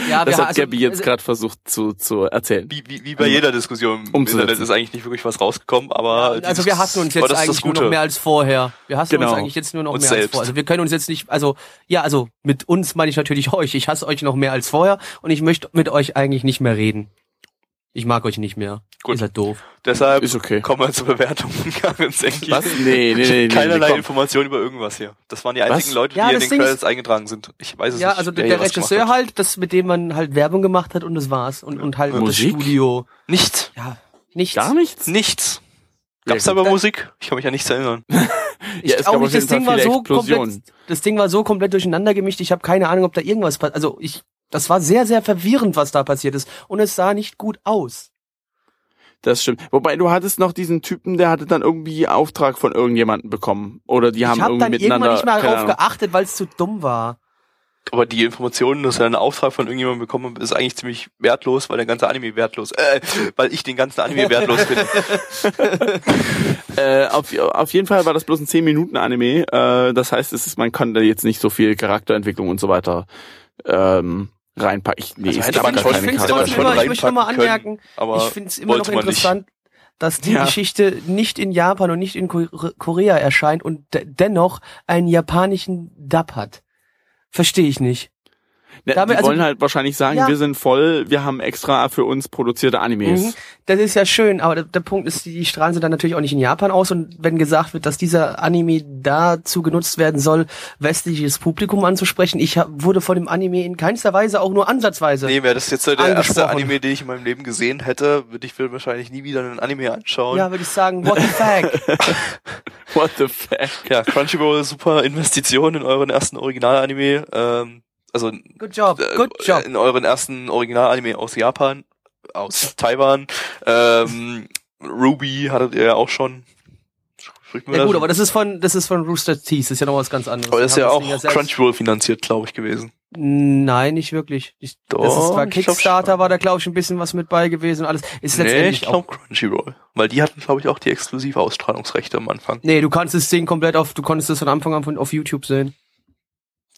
Ja, das hat also- Gabby jetzt also- gerade versucht zu, zu erzählen. Wie, wie, wie bei jeder Diskussion im. Internet ist eigentlich nicht wirklich was rausgekommen, aber Also wir hassen uns jetzt eigentlich nur noch mehr als vorher. Wir hassen Genau. uns eigentlich jetzt nur noch Uns mehr als selbst. vorher. Also wir können uns jetzt nicht, also ja, also mit uns meine ich natürlich euch. Ich hasse euch noch mehr als vorher und ich möchte mit euch eigentlich nicht mehr reden. Ich mag euch nicht mehr. Gut. Ihr seid doof. Deshalb Ist okay. kommen wir zur Bewertung. Senki. Was? Nee, nee, nee, nee, nee, Keinerlei komm. Informationen über irgendwas hier. Das waren die einzigen Was? Leute, die Ja, in den Ding ist- Credits eingetragen sind. Ich weiß es Ja, nicht. also wer der, gemacht Regisseur halt, das mit dem man halt Werbung gemacht hat und das war's. Und, und halt Musik? das Studio. Nichts. Ja, nichts. Gar nichts? Nichts. Ja, Gab's da aber Musik? Ich kann mich an nichts erinnern. Ich Ja, es auch nicht, das Ding war so komplett, das Ding war so komplett durcheinander gemischt. Ich habe keine Ahnung, ob da irgendwas passiert. Also ich, das war sehr, sehr verwirrend, was da passiert ist. Und es sah nicht gut aus. Das stimmt. Wobei du hattest noch diesen Typen, der hatte dann irgendwie Auftrag von irgendjemandem bekommen. Oder die haben ich habe irgendwie dann irgendwann miteinander. nicht mehr keine darauf Ahnung. geachtet, weil es zu dumm war. Aber die Information, dass er einen Auftrag von irgendjemandem bekommen hat, ist eigentlich ziemlich wertlos, weil der ganze Anime wertlos, äh, weil ich den ganzen Anime wertlos finde. Äh, auf, auf jeden Fall war das bloß ein 10 Minuten Anime. Äh, das heißt, es ist, man kann da jetzt nicht so viel Charakterentwicklung und so weiter ähm, reinpacken. Ich, nee, Also es hätte man schon- ich keine finde es Charakter- trotzdem schon immer, ich möchte nochmal können, anmerken, aber ich finde es immer noch interessant, dass die Ja. Geschichte nicht in Japan und nicht in Ko- Korea erscheint und de dennoch einen japanischen Dub hat. Verstehe ich nicht. Ne, Damit- die also- wollen halt wahrscheinlich sagen, Ja. wir sind voll, wir haben extra für uns produzierte Animes. Mhm. Das ist ja schön, aber der, der Punkt ist, die strahlen sie dann natürlich auch nicht in Japan aus und wenn gesagt wird, dass dieser Anime dazu genutzt werden soll, westliches Publikum anzusprechen, ich hab, wurde von dem Anime in keinster Weise auch nur ansatzweise. Nee, wäre das jetzt so der erste. Anime, den ich in meinem Leben gesehen hätte, würde ich wahrscheinlich nie wieder einen Anime anschauen. Ja, würde ich sagen, what the fuck? What the fuck? Ja, Crunchyroll, super Investition in euren ersten Original-Anime. Ähm, also Good job, äh, good job. in euren ersten Original-Anime aus Japan, aus Taiwan. Ähm, Ruby hattet ihr ja auch schon. Ja das? gut, aber das ist von, das ist von Rooster Teeth, das ist ja noch was ganz anderes. aber das ist ja auch Crunchyroll finanziert, glaube ich, gewesen. Nein, nicht wirklich. Ich, Doch, das ist glaub Kickstarter, war da glaube ich ein bisschen was mit bei gewesen und alles. Ist Nee, ich glaube Crunchyroll. Weil die hatten, glaube ich, auch die exklusive Ausstrahlungsrechte am Anfang. Nee, du kannst das Ding komplett auf, du konntest es von Anfang an auf YouTube sehen.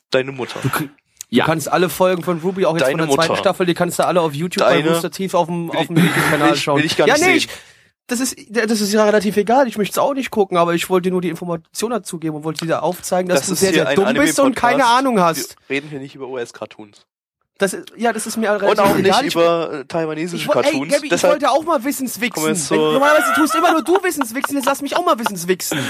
Deine Mutter. Ja. Du kannst alle Folgen von Ruby, auch jetzt Deine von der zweiten Mutter. Staffel, die kannst du alle auf YouTube Deine- bei Rooster Teeth auf dem, auf dem YouTube-Kanal schauen. will ich gar ja, nicht nee, sehen. ich, das ist, das ist ja relativ egal. Ich möchte es auch nicht gucken, aber ich wollte dir nur die Information dazu geben und wollte dir aufzeigen, dass Das du sehr, sehr dumm bist und keine Ahnung hast. Wir reden hier nicht über US-Cartoons. Das ist, ja, das ist mir Und relativ auch egal. nicht Ich- über äh, taiwanesische Ich, woll- ey, Cartoons. Gabby, ich wollte auch mal Wissenswichsen. Wenn, zur- normalerweise tust immer nur du Wissenswichsen, jetzt lass mich auch mal Wissenswichsen.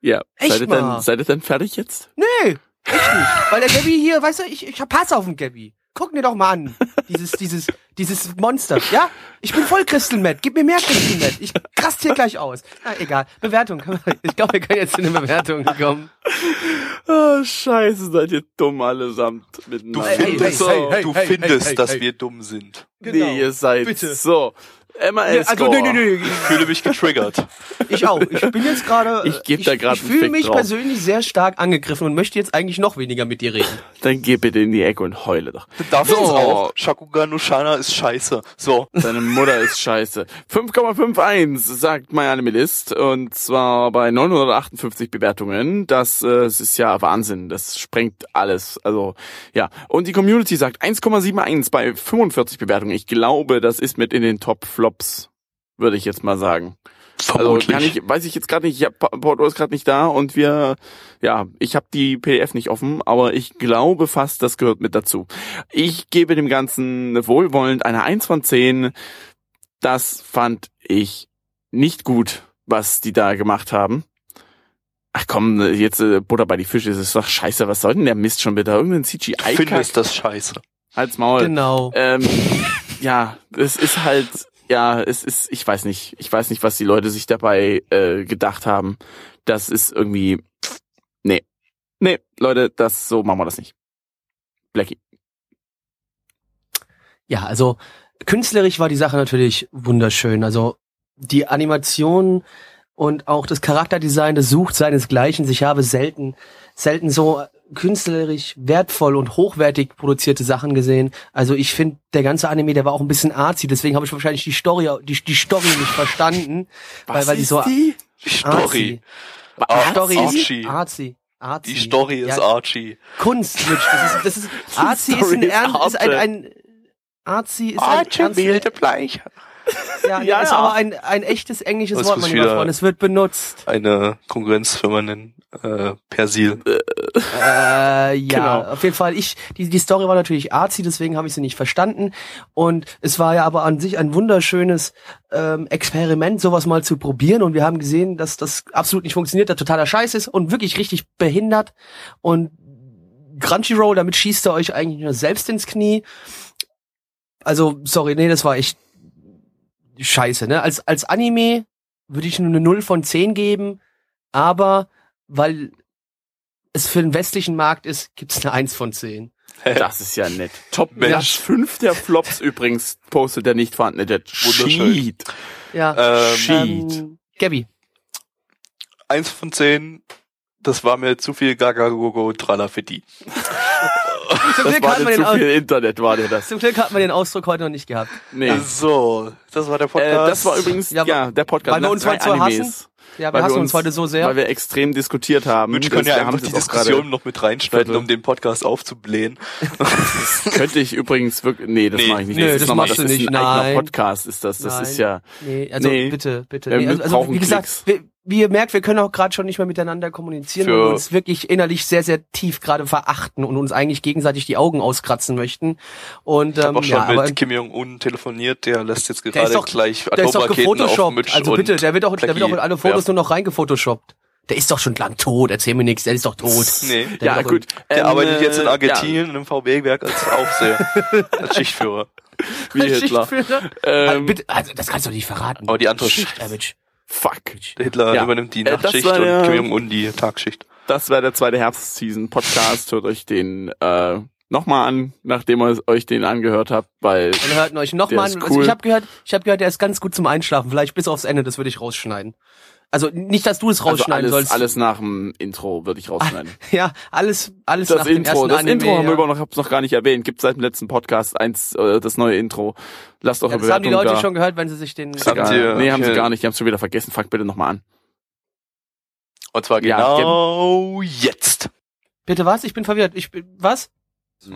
Ja. Echt seid, ihr mal? denn, seid ihr denn fertig jetzt? Nee, echt nicht. Weil der Gabby hier, weißt du, ich, ich hab Hass auf den Gabby. Guck mir doch mal an. Dieses, dieses, dieses Monster. Ja? Ich bin voll Crystal Meth. Gib mir mehr Crystal Meth. Ich rast hier gleich aus. Na, egal. Bewertung. Ich glaube, wir können jetzt in eine Bewertung kommen. Oh, scheiße, seid ihr dumm allesamt du miteinander. Hey, hey, findest, hey, du findest dass wir dumm sind. Nee, ihr seid Bitte. so. MAS Also, nee, nee, nee. Ich fühle mich getriggert. Ich auch. Ich bin jetzt gerade. Ich geb da grad Ich einen fühle mich drauf. persönlich sehr stark angegriffen und möchte jetzt eigentlich noch weniger mit dir reden. Dann geh bitte in die Ecke und heule doch. Du darfst So. es auch. Shakugan no Shana ist scheiße. So. Deine Mutter ist scheiße. 5,51 sagt mein Animalist und zwar bei 958 Bewertungen. Das, äh, das ist ja Wahnsinn. Das sprengt alles. Also ja. Und die Community sagt 1,71 bei 45 Bewertungen. Ich glaube, das ist mit in den Top Flops, würde ich jetzt mal sagen. Also kann ich, weiß ich jetzt gerade nicht. Ich hab, Porto ist gerade nicht da und wir, ja, ich habe die PDF nicht offen, aber ich glaube fast, das gehört mit dazu. Ich gebe dem Ganzen wohlwollend eine 1 von 10. Das fand ich nicht gut, was die da gemacht haben. Ach komm, jetzt äh, Butter bei die Fische, das ist doch scheiße. Was soll denn der Mist schon wieder? Irgendein CGI findest das scheiße. Halt's Maul. Genau. Ähm, ja, es ist halt, ja, es ist, ich weiß nicht, ich weiß nicht, was die Leute sich dabei äh, gedacht haben. Das ist irgendwie, nee, nee, Leute, das so machen wir das nicht. Blackie. Ja, also künstlerisch war die Sache natürlich wunderschön. Also die Animation und auch das Charakterdesign, das sucht seinesgleichen. Ich habe selten, selten so künstlerisch wertvoll und hochwertig produzierte Sachen gesehen. Also ich finde, der ganze Anime, der war auch ein bisschen arzi, deswegen habe ich wahrscheinlich die Story, die, die Story nicht verstanden. weil, weil die so die? Story. Arzi, Story Archie. ist Arzi. Arzi. Die Story ist ja, Archie. Kunst, Mitch. Das ist, das ist, Arzi ist ein, ist ein, Arte. ein Arzi ist ein ernst- Ja, Ja. ja, ist aber ein, ein echtes englisches Das Wort, mein lieber Freund. Es wird benutzt. Eine Konkurrenzfirma nennen. Äh, Persil. Äh, ja, Genau. auf jeden Fall. Ich, die, die Story war natürlich arzi, deswegen habe ich sie nicht verstanden. Und es war ja aber an sich ein wunderschönes ähm, Experiment, sowas mal zu probieren. Und wir haben gesehen, dass das absolut nicht funktioniert, dass totaler Scheiß ist und wirklich richtig behindert. Und Crunchyroll, damit schießt ihr euch eigentlich nur selbst ins Knie. Also, sorry, nee, das war echt scheiße, ne? Als, als Anime würde ich nur eine 0 von 10 geben, aber weil es für den westlichen Markt ist, gibt's eine 1 von 10. Das ist ja nett. Top Mensch. Platz 5 der Flops übrigens postet der nicht vorhandene der Wunderschön. Cheat. Ja. Ähm, Cheat. Ähm, Gabby. eins von zehn das war mir zu viel Gagagogo Tralla für die. Zum Das Glück, hat man den, zu viel Internet, war dir das. zum Glück hat man den Ausdruck heute noch nicht gehabt. Nee. So, das war der Äh, Podcast. das war übrigens, Ja, ja, der Podcast. weil wir nach uns heute so hassen. Ja, wir Weil hassen uns heute so sehr. Weil wir extrem diskutiert haben. wir können Das- ja einfach die das Diskussion noch mit reinschneiden, um den Podcast aufzublähen. Könnte ich übrigens wirklich, nee, das Nee. mache ich nicht. Nö, ist das nochmal- machst du das ist nicht, ein eigener nein. Podcast, ist das. Das Nein. ist ja, Nee, also Nee. bitte, bitte. Nee, wir also, also brauchen wie gesagt, wir, wie ihr merkt, wir können auch gerade schon nicht mehr miteinander kommunizieren, Für- weil wir uns wirklich innerlich sehr, sehr tief gerade verachten und uns eigentlich gegenseitig die Augen auskratzen möchten. Und Ich ähm, habe auch schon ja, aber mit Kim Jong-un telefoniert, der lässt jetzt gerade ist doch, gleich der ist doch gefotoshoppt. Also bitte, der wird doch, der wird doch in alle Fotos werfen. nur noch reingefotoshoppt. Der ist doch schon lang tot, erzähl mir nichts, der ist doch tot. Nee, Der ja gut. der Ähm, arbeitet jetzt in äh, Argentinien in einem VW-Werk als Aufseher, als Schichtführer. Ja, wie Hitler. Schichtführer? Ähm, Also, bitte, also das kannst du doch nicht verraten. Aber die andere Schicht. Savage. Fuck. Der Hitler Ja. übernimmt die Äh, das Nachtschicht und der- Kim Jong-un die Tagschicht. Das war der zweite Herbstseason-Podcast. Hört euch den äh, nochmal an, nachdem ihr euch den angehört habt, weil Dann hört euch noch Der mal ist an. Also cool. ich habe gehört, ich habe gehört, der ist ganz gut zum Einschlafen. Vielleicht bis aufs Ende, das würde ich rausschneiden. Also nicht, dass du es also rausschneiden alles, sollst. alles nach dem Intro würde ich rausschneiden. Ja, alles, alles Das nach dem Intro, ersten das Anime, Intro haben wir ja. aber noch, hab's noch gar nicht erwähnt. Gibt seit dem letzten Podcast eins, äh, das neue Intro. Lasst eure ja, das haben die Bewertung Leute da. schon gehört, wenn sie sich den. Habt ihr- nee, haben sie gar nicht. Die haben schon wieder vergessen. Fangt bitte nochmal an. Und zwar Ja, genau jetzt. Bitte was? Ich bin verwirrt. Ich bin was? Äh,